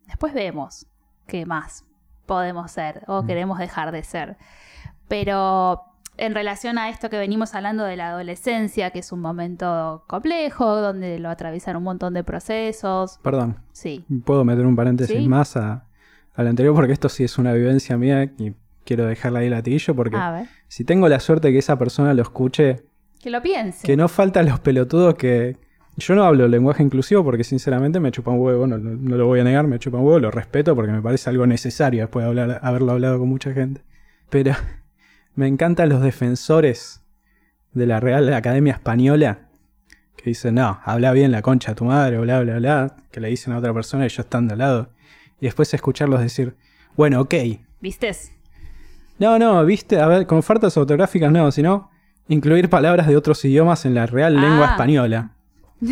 Después vemos qué más podemos ser o Mm. queremos dejar de ser. Pero en relación a esto que venimos hablando de la adolescencia, que es un momento complejo, donde lo atraviesan un montón de procesos. Perdón, Sí. puedo meter un paréntesis Sí. más a, al anterior porque esto sí es una vivencia mía y quiero dejarla ahí latillo porque si tengo la suerte de que esa persona lo escuche, Que lo piense. que no faltan los pelotudos que... Yo no hablo lenguaje inclusivo porque sinceramente me chupa un huevo, no, no- no lo voy a negar, me chupa un huevo, lo respeto porque me parece algo necesario después de hablar, haberlo hablado con mucha gente. Pero [laughs] me encantan los defensores de la Real Academia Española que dicen, no, habla bien la concha a tu madre, bla, bla, bla, que le dicen a otra persona y ellos están de al lado. Y después escucharlos decir, bueno, ok. ¿Vistes? No, no, viste, a ver, con faltas ortográficas no, sino incluir palabras de otros idiomas en la Real Lengua Ah. Española. [laughs]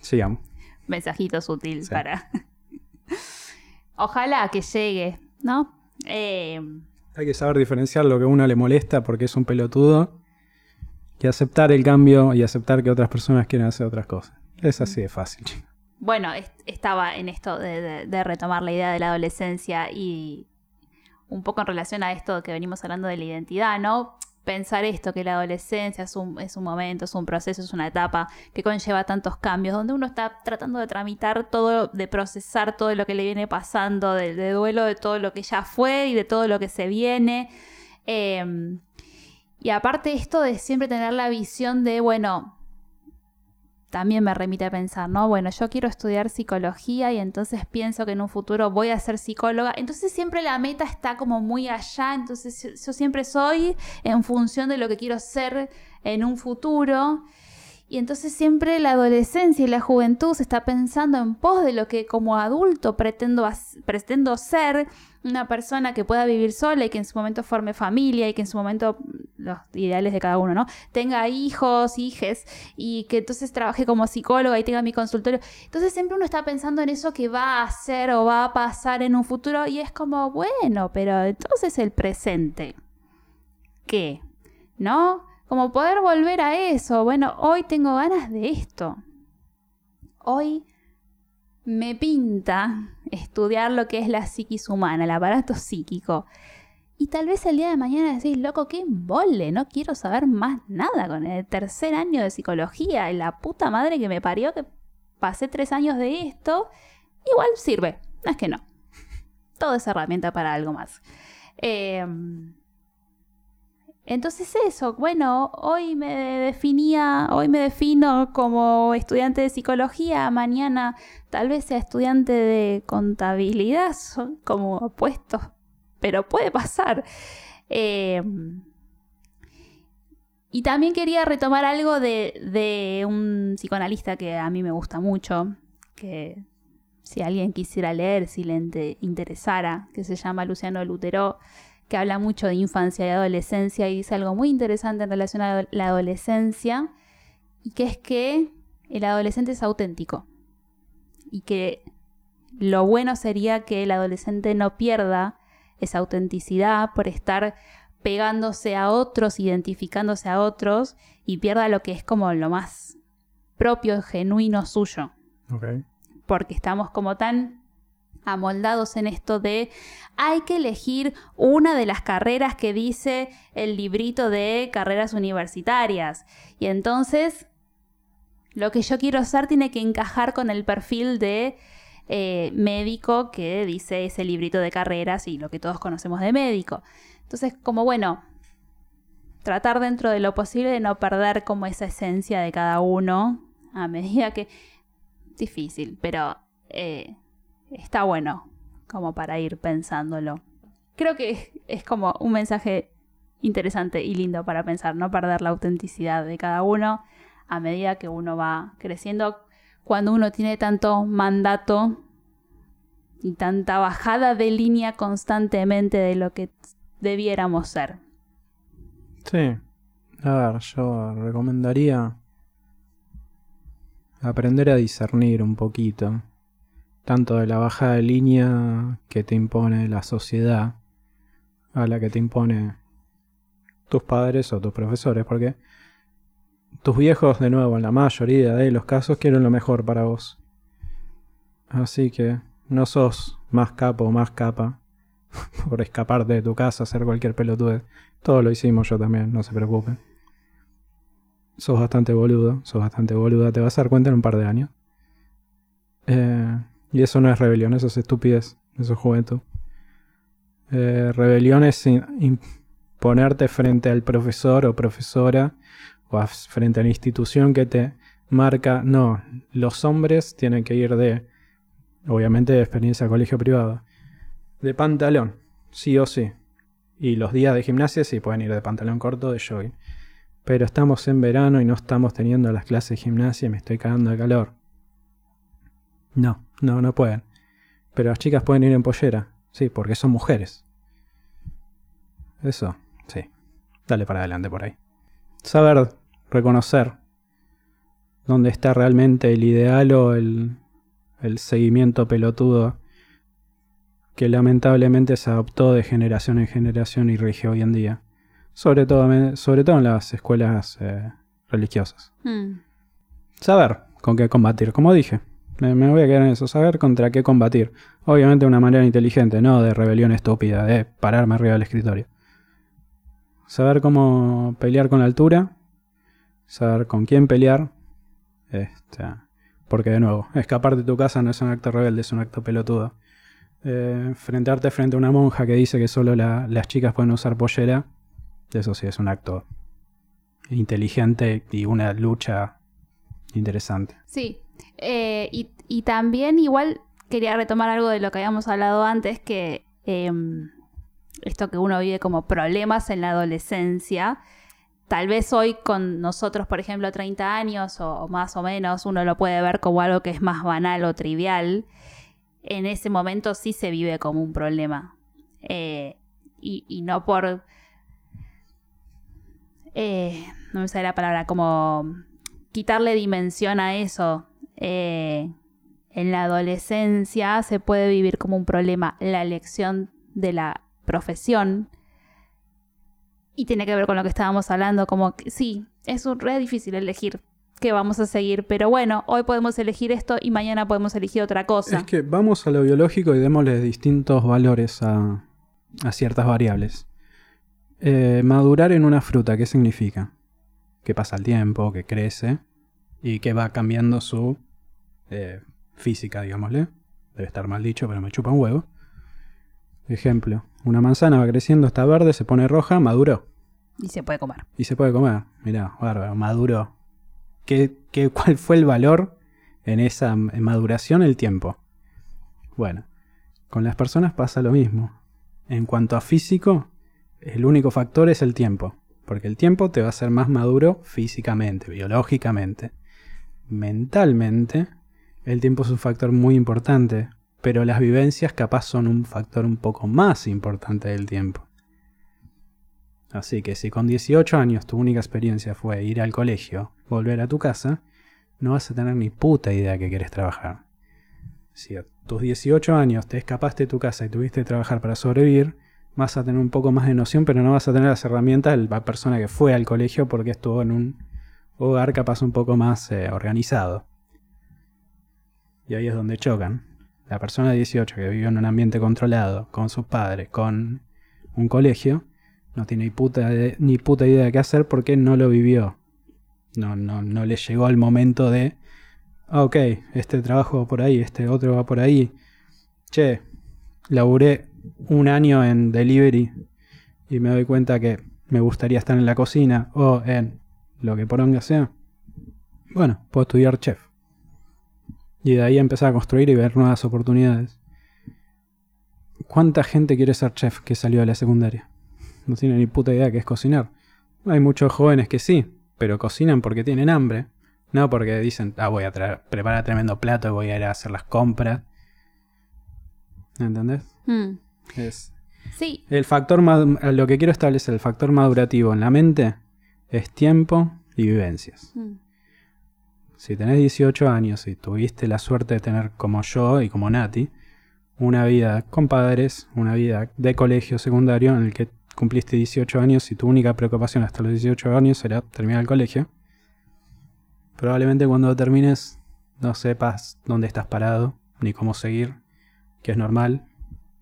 Sigamos. Mensajito sutil Sí. para. Ojalá que llegue, ¿no? Eh, Hay que saber diferenciar lo que a uno le molesta porque es un pelotudo y aceptar el cambio y aceptar que otras personas quieren hacer otras cosas. Es así de fácil. bueno, est- estaba en esto de, de- de retomar la idea de la adolescencia y un poco en relación a esto que venimos hablando de la identidad, ¿no? Pensar esto, que la adolescencia es un, es un momento, es un proceso, es una etapa que conlleva tantos cambios, donde uno está tratando de tramitar todo, de procesar todo lo que le viene pasando, de, duelo de todo lo que ya fue y de todo lo que se viene. Eh, y aparte esto de siempre tener la visión de, bueno, también me remite a pensar, ¿no? Bueno, yo quiero estudiar psicología y entonces pienso que en un futuro voy a ser psicóloga. Entonces siempre la meta está como muy allá, entonces yo- siempre soy en función de lo que quiero ser en un futuro. Y entonces siempre la adolescencia y la juventud se está pensando en pos de lo que como adulto pretendo, pretendo ser, una persona que pueda vivir sola y que en su momento forme familia y que en su momento, los ideales de cada uno, ¿no? Tenga hijos, hijes y que entonces trabaje como psicóloga y tenga mi consultorio. Entonces siempre uno está pensando en eso que va a hacer o va a pasar en un futuro y es como, bueno, pero entonces el presente, ¿qué? ¿No? Como poder volver a eso. Bueno, hoy tengo ganas de esto. Hoy me pinta estudiar lo que es la psiquis humana, el aparato psíquico. Y tal vez el día de mañana decís, loco, qué embole, no quiero saber más nada con el tercer año de psicología, la puta madre que me parió que pasé tres años de esto. Igual sirve, no es que no. Todo es herramienta para algo más. Eh, entonces eso, bueno, hoy me definía, hoy me defino como estudiante de psicología, mañana tal vez sea estudiante de contabilidad, son como opuestos, pero puede pasar. Eh, y también quería retomar algo de, de un psicoanalista que a mí me gusta mucho, que si alguien quisiera leer, si le inte- interesara, que se llama Luciano Lutero, que habla mucho de infancia y adolescencia y dice algo muy interesante en relación a la adolescencia, y que es que el adolescente es auténtico y que lo bueno sería que el adolescente no pierda esa autenticidad por estar pegándose a otros, identificándose a otros y pierda lo que es como lo más propio, genuino suyo. Porque estamos como tan amoldados en esto de hay que elegir una de las carreras que dice el librito de carreras universitarias. Y entonces lo que yo quiero hacer tiene que encajar con el perfil de eh, médico que dice ese librito de carreras y lo que todos conocemos de médico. Entonces, como bueno, tratar dentro de lo posible de no perder como esa esencia de cada uno a medida que difícil, pero eh, está bueno como para ir pensándolo. Creo que es, como un mensaje interesante y lindo para pensar, no perder la autenticidad de cada uno a medida que uno va creciendo. Cuando uno tiene tanto mandato y tanta bajada de línea constantemente de lo que debiéramos ser. Sí. A ver, yo recomendaría aprender a discernir un poquito, tanto de la bajada de línea que te impone la sociedad a la que te impone tus padres o tus profesores, porque tus viejos, de nuevo, en la mayoría de los casos, quieren lo mejor para vos. Así que no sos más capo o más capa [laughs] por escaparte de tu casa, hacer cualquier pelotudez. Todo lo hicimos yo también, no se preocupen. Sos bastante boludo, sos bastante boluda, te vas a dar cuenta en un par de años. Eh, y eso no es rebelión, eso es estupidez, eso es juventud. Eh, rebelión es ponerte frente al profesor o profesora o frente a la institución que te marca, no, los hombres tienen que ir de, obviamente de experiencia colegio privado, de pantalón, sí o sí. Y los días de gimnasia sí pueden ir de pantalón corto, de jogging. Pero estamos en verano y no estamos teniendo las clases de gimnasia y me estoy cagando de calor. No, no, no pueden. Pero las chicas pueden ir en pollera, sí, porque son mujeres. Eso, sí. Dale para adelante por ahí. Saber reconocer dónde está realmente el ideal o el, el seguimiento pelotudo que lamentablemente se adoptó de generación en generación y rige hoy en día. Sobre todo, sobre todo en las escuelas eh, religiosas. Hmm. Saber con qué combatir, como dije. Me, voy a quedar en eso, saber contra qué combatir. Obviamente una manera inteligente, no de rebelión estúpida, de pararme arriba del escritorio. Saber cómo pelear con la altura, saber con quién pelear. Este, porque de nuevo, escapar de tu casa no es un acto rebelde, es un acto pelotudo. Eh, frentarte frente a una monja que dice que solo las chicas pueden usar pollera, eso sí es un acto inteligente y una lucha interesante. Sí, eh, y, también igual quería retomar algo de lo que habíamos hablado antes, que em, esto que uno vive como problemas en la adolescencia, tal vez hoy con nosotros, por ejemplo, 30 años o, más o menos, uno lo puede ver como algo que es más banal o trivial. En ese momento sí se vive como un problema. Eh, y, no por... Eh, no me sale la palabra, como quitarle dimensión a eso. Eh, en la adolescencia se puede vivir como un problema la elección de la profesión. Y tiene que ver con lo que estábamos hablando, como que sí, es un re difícil elegir qué vamos a seguir, pero bueno, hoy podemos elegir esto y mañana podemos elegir otra cosa. Es que vamos a lo biológico y démosle distintos valores a, ciertas variables. Eh, madurar en una fruta, ¿qué significa? Que pasa el tiempo, que crece y que va cambiando su eh, física, digámosle. Debe estar mal dicho, pero me chupa un huevo. Ejemplo, una manzana va creciendo, está verde, se pone roja, maduró. Y se puede comer. Y se puede comer. Mirá, bárbaro, maduró. ¿Qué, qué, cuál fue el valor en esa maduración? El tiempo. Bueno, con las personas pasa lo mismo. En cuanto a físico, el único factor es el tiempo. Porque el tiempo te va a hacer más maduro físicamente, biológicamente. Mentalmente, el tiempo es un factor muy importante pero las vivencias capaz son un factor un poco más importante del tiempo. Así que si con 18 años tu única experiencia fue ir al colegio, volver a tu casa, no vas a tener ni puta idea que quieres trabajar. Si a tus 18 años te escapaste de tu casa y tuviste que trabajar para sobrevivir, vas a tener un poco más de noción, pero no vas a tener las herramientas de la persona que fue al colegio porque estuvo en un hogar capaz un poco más eh, organizado. Y ahí es donde chocan la persona de 18 que vivió en un ambiente controlado, con sus padres, con un colegio, no tiene ni puta, ni puta idea de qué hacer porque no lo vivió. No, no, no le llegó el momento de, ah, ok, este trabajo va por ahí, este otro va por ahí. Che, laburé un año en delivery y me doy cuenta que me gustaría estar en la cocina o en lo que por sea. Bueno, puedo estudiar chef. Y de ahí empezar a construir y ver nuevas oportunidades. ¿Cuánta gente quiere ser chef que salió de la secundaria? No tiene ni puta idea que es cocinar. Hay muchos jóvenes que sí, pero cocinan porque tienen hambre. No porque dicen, ah, voy a preparar tremendo plato y voy a ir a hacer las compras. ¿Entendés? Hmm. Es. Sí. El factor lo que quiero establecer, el factor madurativo en la mente es tiempo y vivencias. Hmm. Si tenés 18 años y tuviste la suerte de tener como yo y como Nati, una vida con padres, una vida de colegio secundario en el que cumpliste 18 años y tu única preocupación hasta los 18 años era terminar el colegio, probablemente cuando termines no sepas dónde estás parado ni cómo seguir, que es normal,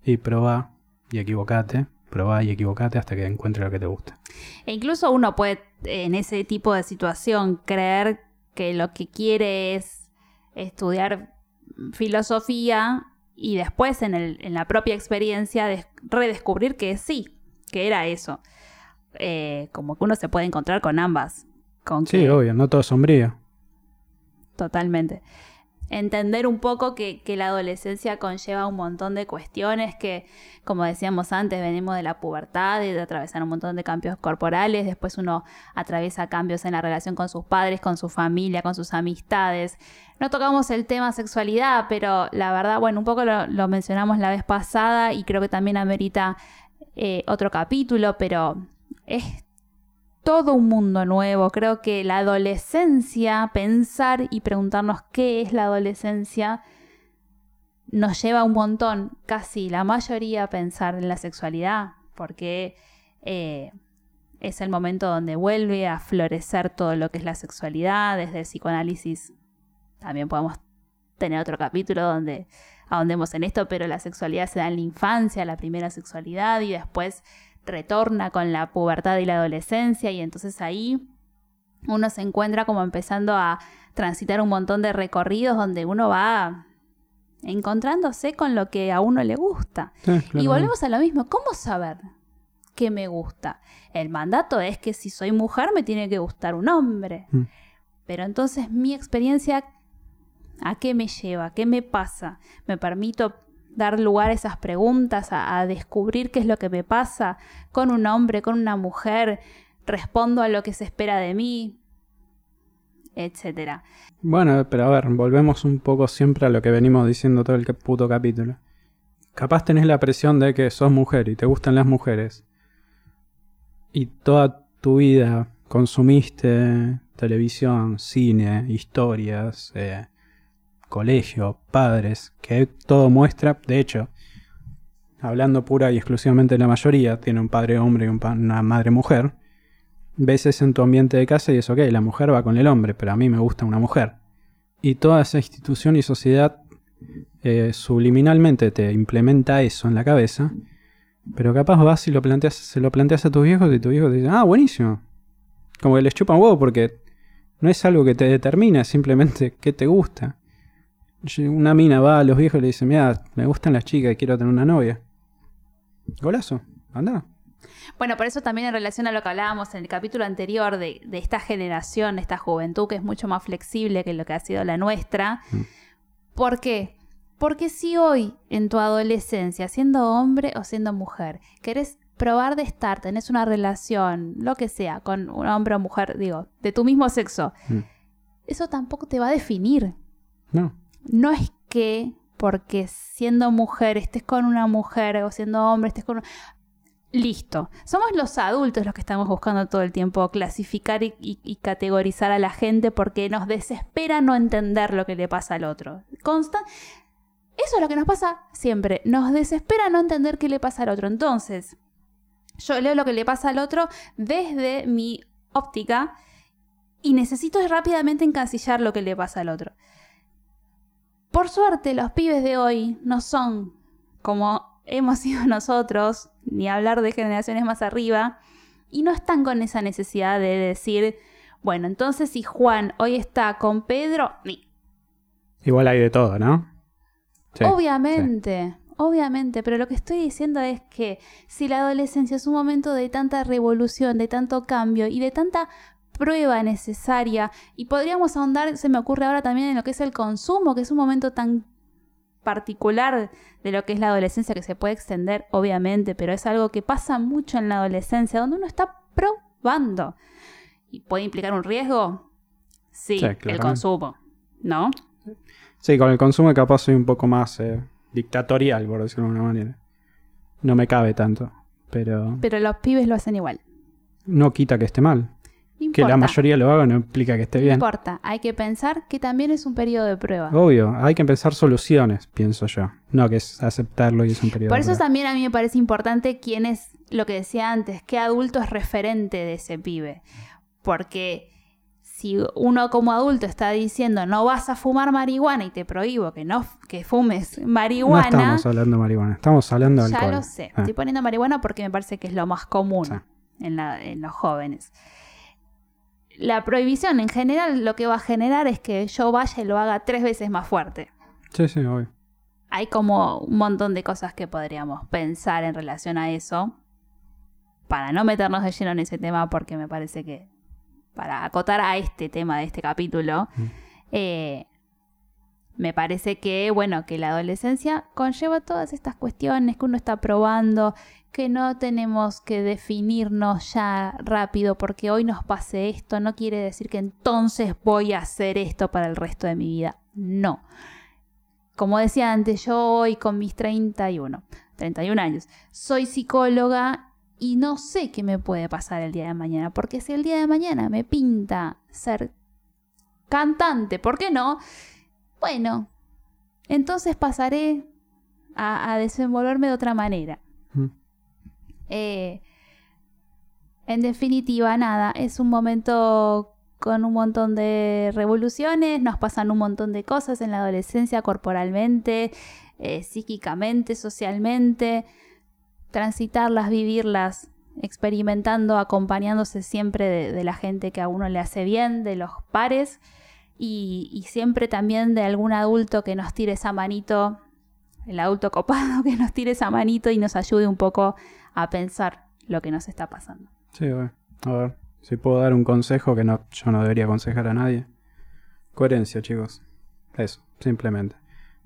y proba y equivocate, probá y equivocate hasta que encuentres lo que te gusta. E incluso uno puede en ese tipo de situación creer que lo que quiere es estudiar filosofía y después en, el, en la propia experiencia de redescubrir que sí, que era eso. Eh, como que uno se puede encontrar con ambas. Con sí, obvio, no todo sombrío. Totalmente entender un poco que, la adolescencia conlleva un montón de cuestiones que, como decíamos antes, venimos de la pubertad de atravesar un montón de cambios corporales, después uno atraviesa cambios en la relación con sus padres, con su familia, con sus amistades. No tocamos el tema sexualidad, pero la verdad, bueno, un poco lo, mencionamos la vez pasada y creo que también amerita eh, otro capítulo, pero es todo un mundo nuevo. Creo que la adolescencia, pensar y preguntarnos qué es la adolescencia, nos lleva un montón, casi la mayoría, a pensar en la sexualidad, porque eh, es el momento donde vuelve a florecer todo lo que es la sexualidad, desde el psicoanálisis. También podemos tener otro capítulo donde ahondemos en esto, pero la sexualidad se da en la infancia, la primera sexualidad, y después retorna con la pubertad y la adolescencia y entonces ahí uno se encuentra como empezando a transitar un montón de recorridos donde uno va encontrándose con lo que a uno le gusta. y volvemos a lo mismo, ¿cómo saber qué me gusta? El mandato es que si soy mujer me tiene que gustar un hombre. Mm. Pero entonces mi experiencia, ¿a qué me lleva? ¿Qué me pasa? ¿Me permito dar lugar a esas preguntas, a, descubrir qué es lo que me pasa con un hombre, con una mujer, respondo a lo que se espera de mí, etcétera. Bueno, pero a ver, volvemos un poco siempre a lo que venimos diciendo todo el puto capítulo. Capaz tenés la presión de que sos mujer y te gustan las mujeres. Y toda tu vida consumiste televisión, cine, historias, eh, colegio, padres, que todo muestra, de hecho, hablando pura y exclusivamente de la mayoría, tiene un padre hombre y una madre mujer, ves eso en tu ambiente de casa y es ok, la mujer va con el hombre, pero a mí me gusta una mujer. Y toda esa institución y sociedad eh, subliminalmente te implementa eso en la cabeza, pero capaz vas y lo planteas, se lo planteas a tus viejos y tus te dicen, ah, buenísimo. Como que les chupan huevo porque no es algo que te determina, simplemente que te gusta. Una mina va a los viejos y le dice, mira, me gustan las chicas y quiero tener una novia. Golazo, anda. Bueno, por eso también en relación a lo que hablábamos en el capítulo anterior de, esta generación, esta juventud que es mucho más flexible que lo que ha sido la nuestra. Mm. ¿Por qué? Porque si hoy en tu adolescencia, siendo hombre o siendo mujer, querés probar de estar, tenés una relación, lo que sea, con un hombre o mujer, digo, de tu mismo sexo, mm. eso tampoco te va a definir. No no es que porque siendo mujer estés con una mujer o siendo hombre estés con... Listo. Somos los adultos los que estamos buscando todo el tiempo clasificar y, categorizar a la gente porque nos desespera no entender lo que le pasa al otro. Consta Eso es lo que nos pasa siempre. Nos desespera no entender qué le pasa al otro. Entonces, yo leo lo que le pasa al otro desde mi óptica y necesito rápidamente encasillar lo que le pasa al otro. Por suerte, los pibes de hoy no son como hemos [laughs] sido nosotros, ni hablar de generaciones más arriba, y no están con esa necesidad de decir, bueno, entonces si Juan hoy está con Pedro, ni. Igual hay de todo, ¿no? obviamente, obviamente, pero lo que estoy diciendo es que si la adolescencia es un momento de tanta revolución, de tanto cambio y de tanta prueba necesaria. Y podríamos ahondar, se me ocurre ahora también en lo que es el consumo, que es un momento tan particular de lo que es la adolescencia que se puede extender, obviamente, pero es algo que pasa mucho en la adolescencia, donde uno está probando. ¿Y puede implicar un riesgo? Sí, el consumo, ¿no? Sí, con el consumo capaz soy un poco más eh, dictatorial, por decirlo de alguna manera. No me cabe tanto, pero... Pero los pibes lo hacen igual. No quita que esté mal que la mayoría lo haga no implica que esté bien. No importa, hay que pensar que también es un periodo de prueba. Obvio, hay que pensar soluciones, pienso yo. No que es aceptarlo y es un periodo Por eso también a mí me parece importante quién es, lo que decía antes, qué adulto es referente de ese pibe. Porque si uno como adulto está diciendo no vas a fumar marihuana y te prohíbo que no que fumes No marihuana, estamos hablando de marihuana, estamos hablando de ya alcohol. lo sé. Ah, Estoy poniendo marihuana porque me parece que es lo más común Sí. en, la- en los jóvenes. La prohibición en general lo que va a generar es que yo vaya y lo haga tres veces más fuerte. sí, sí, obvio. Hay como un montón de cosas que podríamos pensar en relación a eso. Para no meternos de lleno en ese tema, porque me parece que para acotar a este tema de este capítulo, Mm. eh, me parece que, bueno, que la adolescencia conlleva todas estas cuestiones que uno está probando, que no tenemos que definirnos ya rápido porque hoy nos pase esto, no quiere decir que entonces voy a hacer esto para el resto de mi vida. No. Como decía antes, yo hoy con mis 31, 31 años, soy psicóloga y no sé qué me puede pasar el día de mañana, porque si el día de mañana me pinta ser cantante, ¿por qué no? Bueno, entonces pasaré a, a desenvolverme de otra manera. Eh, en definitiva, nada, es un momento con un montón de revoluciones, nos pasan un montón de cosas en la adolescencia corporalmente, eh, psíquicamente, socialmente, transitarlas, vivirlas, experimentando, acompañándose siempre de, de la gente que a uno le hace bien, de los pares. Y, y siempre también de algún adulto que nos tire esa manito, el adulto copado [laughs] que nos tire esa manito y nos ayude un poco a pensar lo que nos está pasando. Sí, obvio. A ver, si puedo dar un consejo que no, yo no debería aconsejar a nadie. Coherencia, chicos. Eso, simplemente.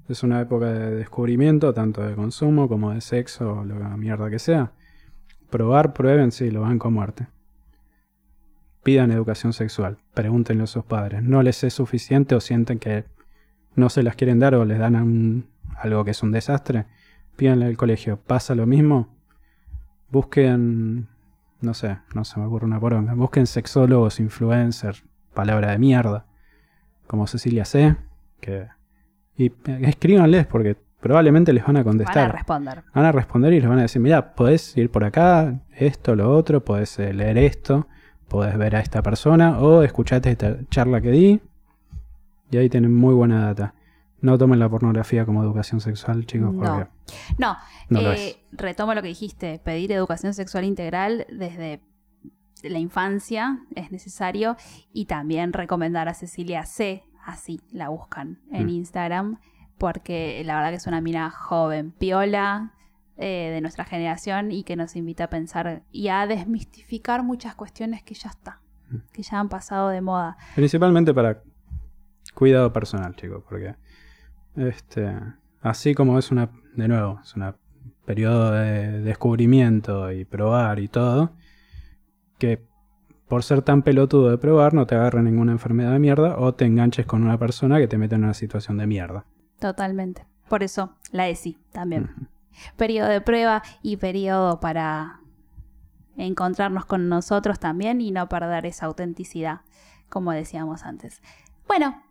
Es una época de descubrimiento, tanto de consumo como de sexo o lo que mierda que sea. Probar, prueben, sí, lo van con muerte. Pidan educación sexual, pregúntenle a sus padres. ¿No les es suficiente o sienten que no se las quieren dar o les dan a un- algo que es un desastre? Pídanle al colegio. ¿Pasa lo mismo? Busquen, no sé, no se me ocurre una poronga. Busquen sexólogos, influencers, palabra de mierda, como Cecilia C. Que, y eh, escríbanles porque probablemente les van a Van a contestar. responder. Van a responder y les van a decir, mira, podés ir por acá, esto, lo otro, podés eh, leer esto, podés ver a esta persona o escuchate esta charla que di. Y ahí tienen muy buena data. No tomen la pornografía como educación sexual, chicos, No. porque No, no lo eh, es. retomo lo que dijiste, pedir educación sexual integral desde la infancia es necesario y también recomendar a Cecilia C, así la buscan en Mm. Instagram, porque la verdad que es una mina joven, piola, eh, de nuestra generación y que nos invita a pensar y a desmistificar muchas cuestiones que ya está, Mm. que ya han pasado de moda. Principalmente para cuidado personal, chicos, porque este, así como es una, de nuevo, es un periodo de descubrimiento y probar y todo, que por ser tan pelotudo de probar no te agarre ninguna enfermedad de mierda o te enganches con una persona que te mete en una situación de mierda. Totalmente. Por eso, la ESI también. Periodo de prueba y periodo para encontrarnos con nosotros también y no perder esa autenticidad, como decíamos antes. Bueno,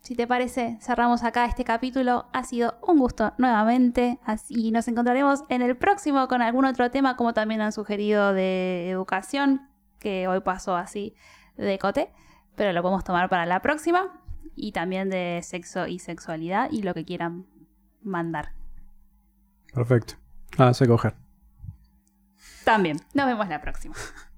si te parece, cerramos acá este capítulo. Ha sido un gusto nuevamente y nos encontraremos en el próximo con algún otro tema, como también han sugerido de educación, que hoy pasó así de cote, pero lo podemos tomar para la próxima. Y también de sexo y sexualidad y lo que quieran mandar. Perfecto. Ah, sé coger. También. Nos vemos la próxima. [laughs]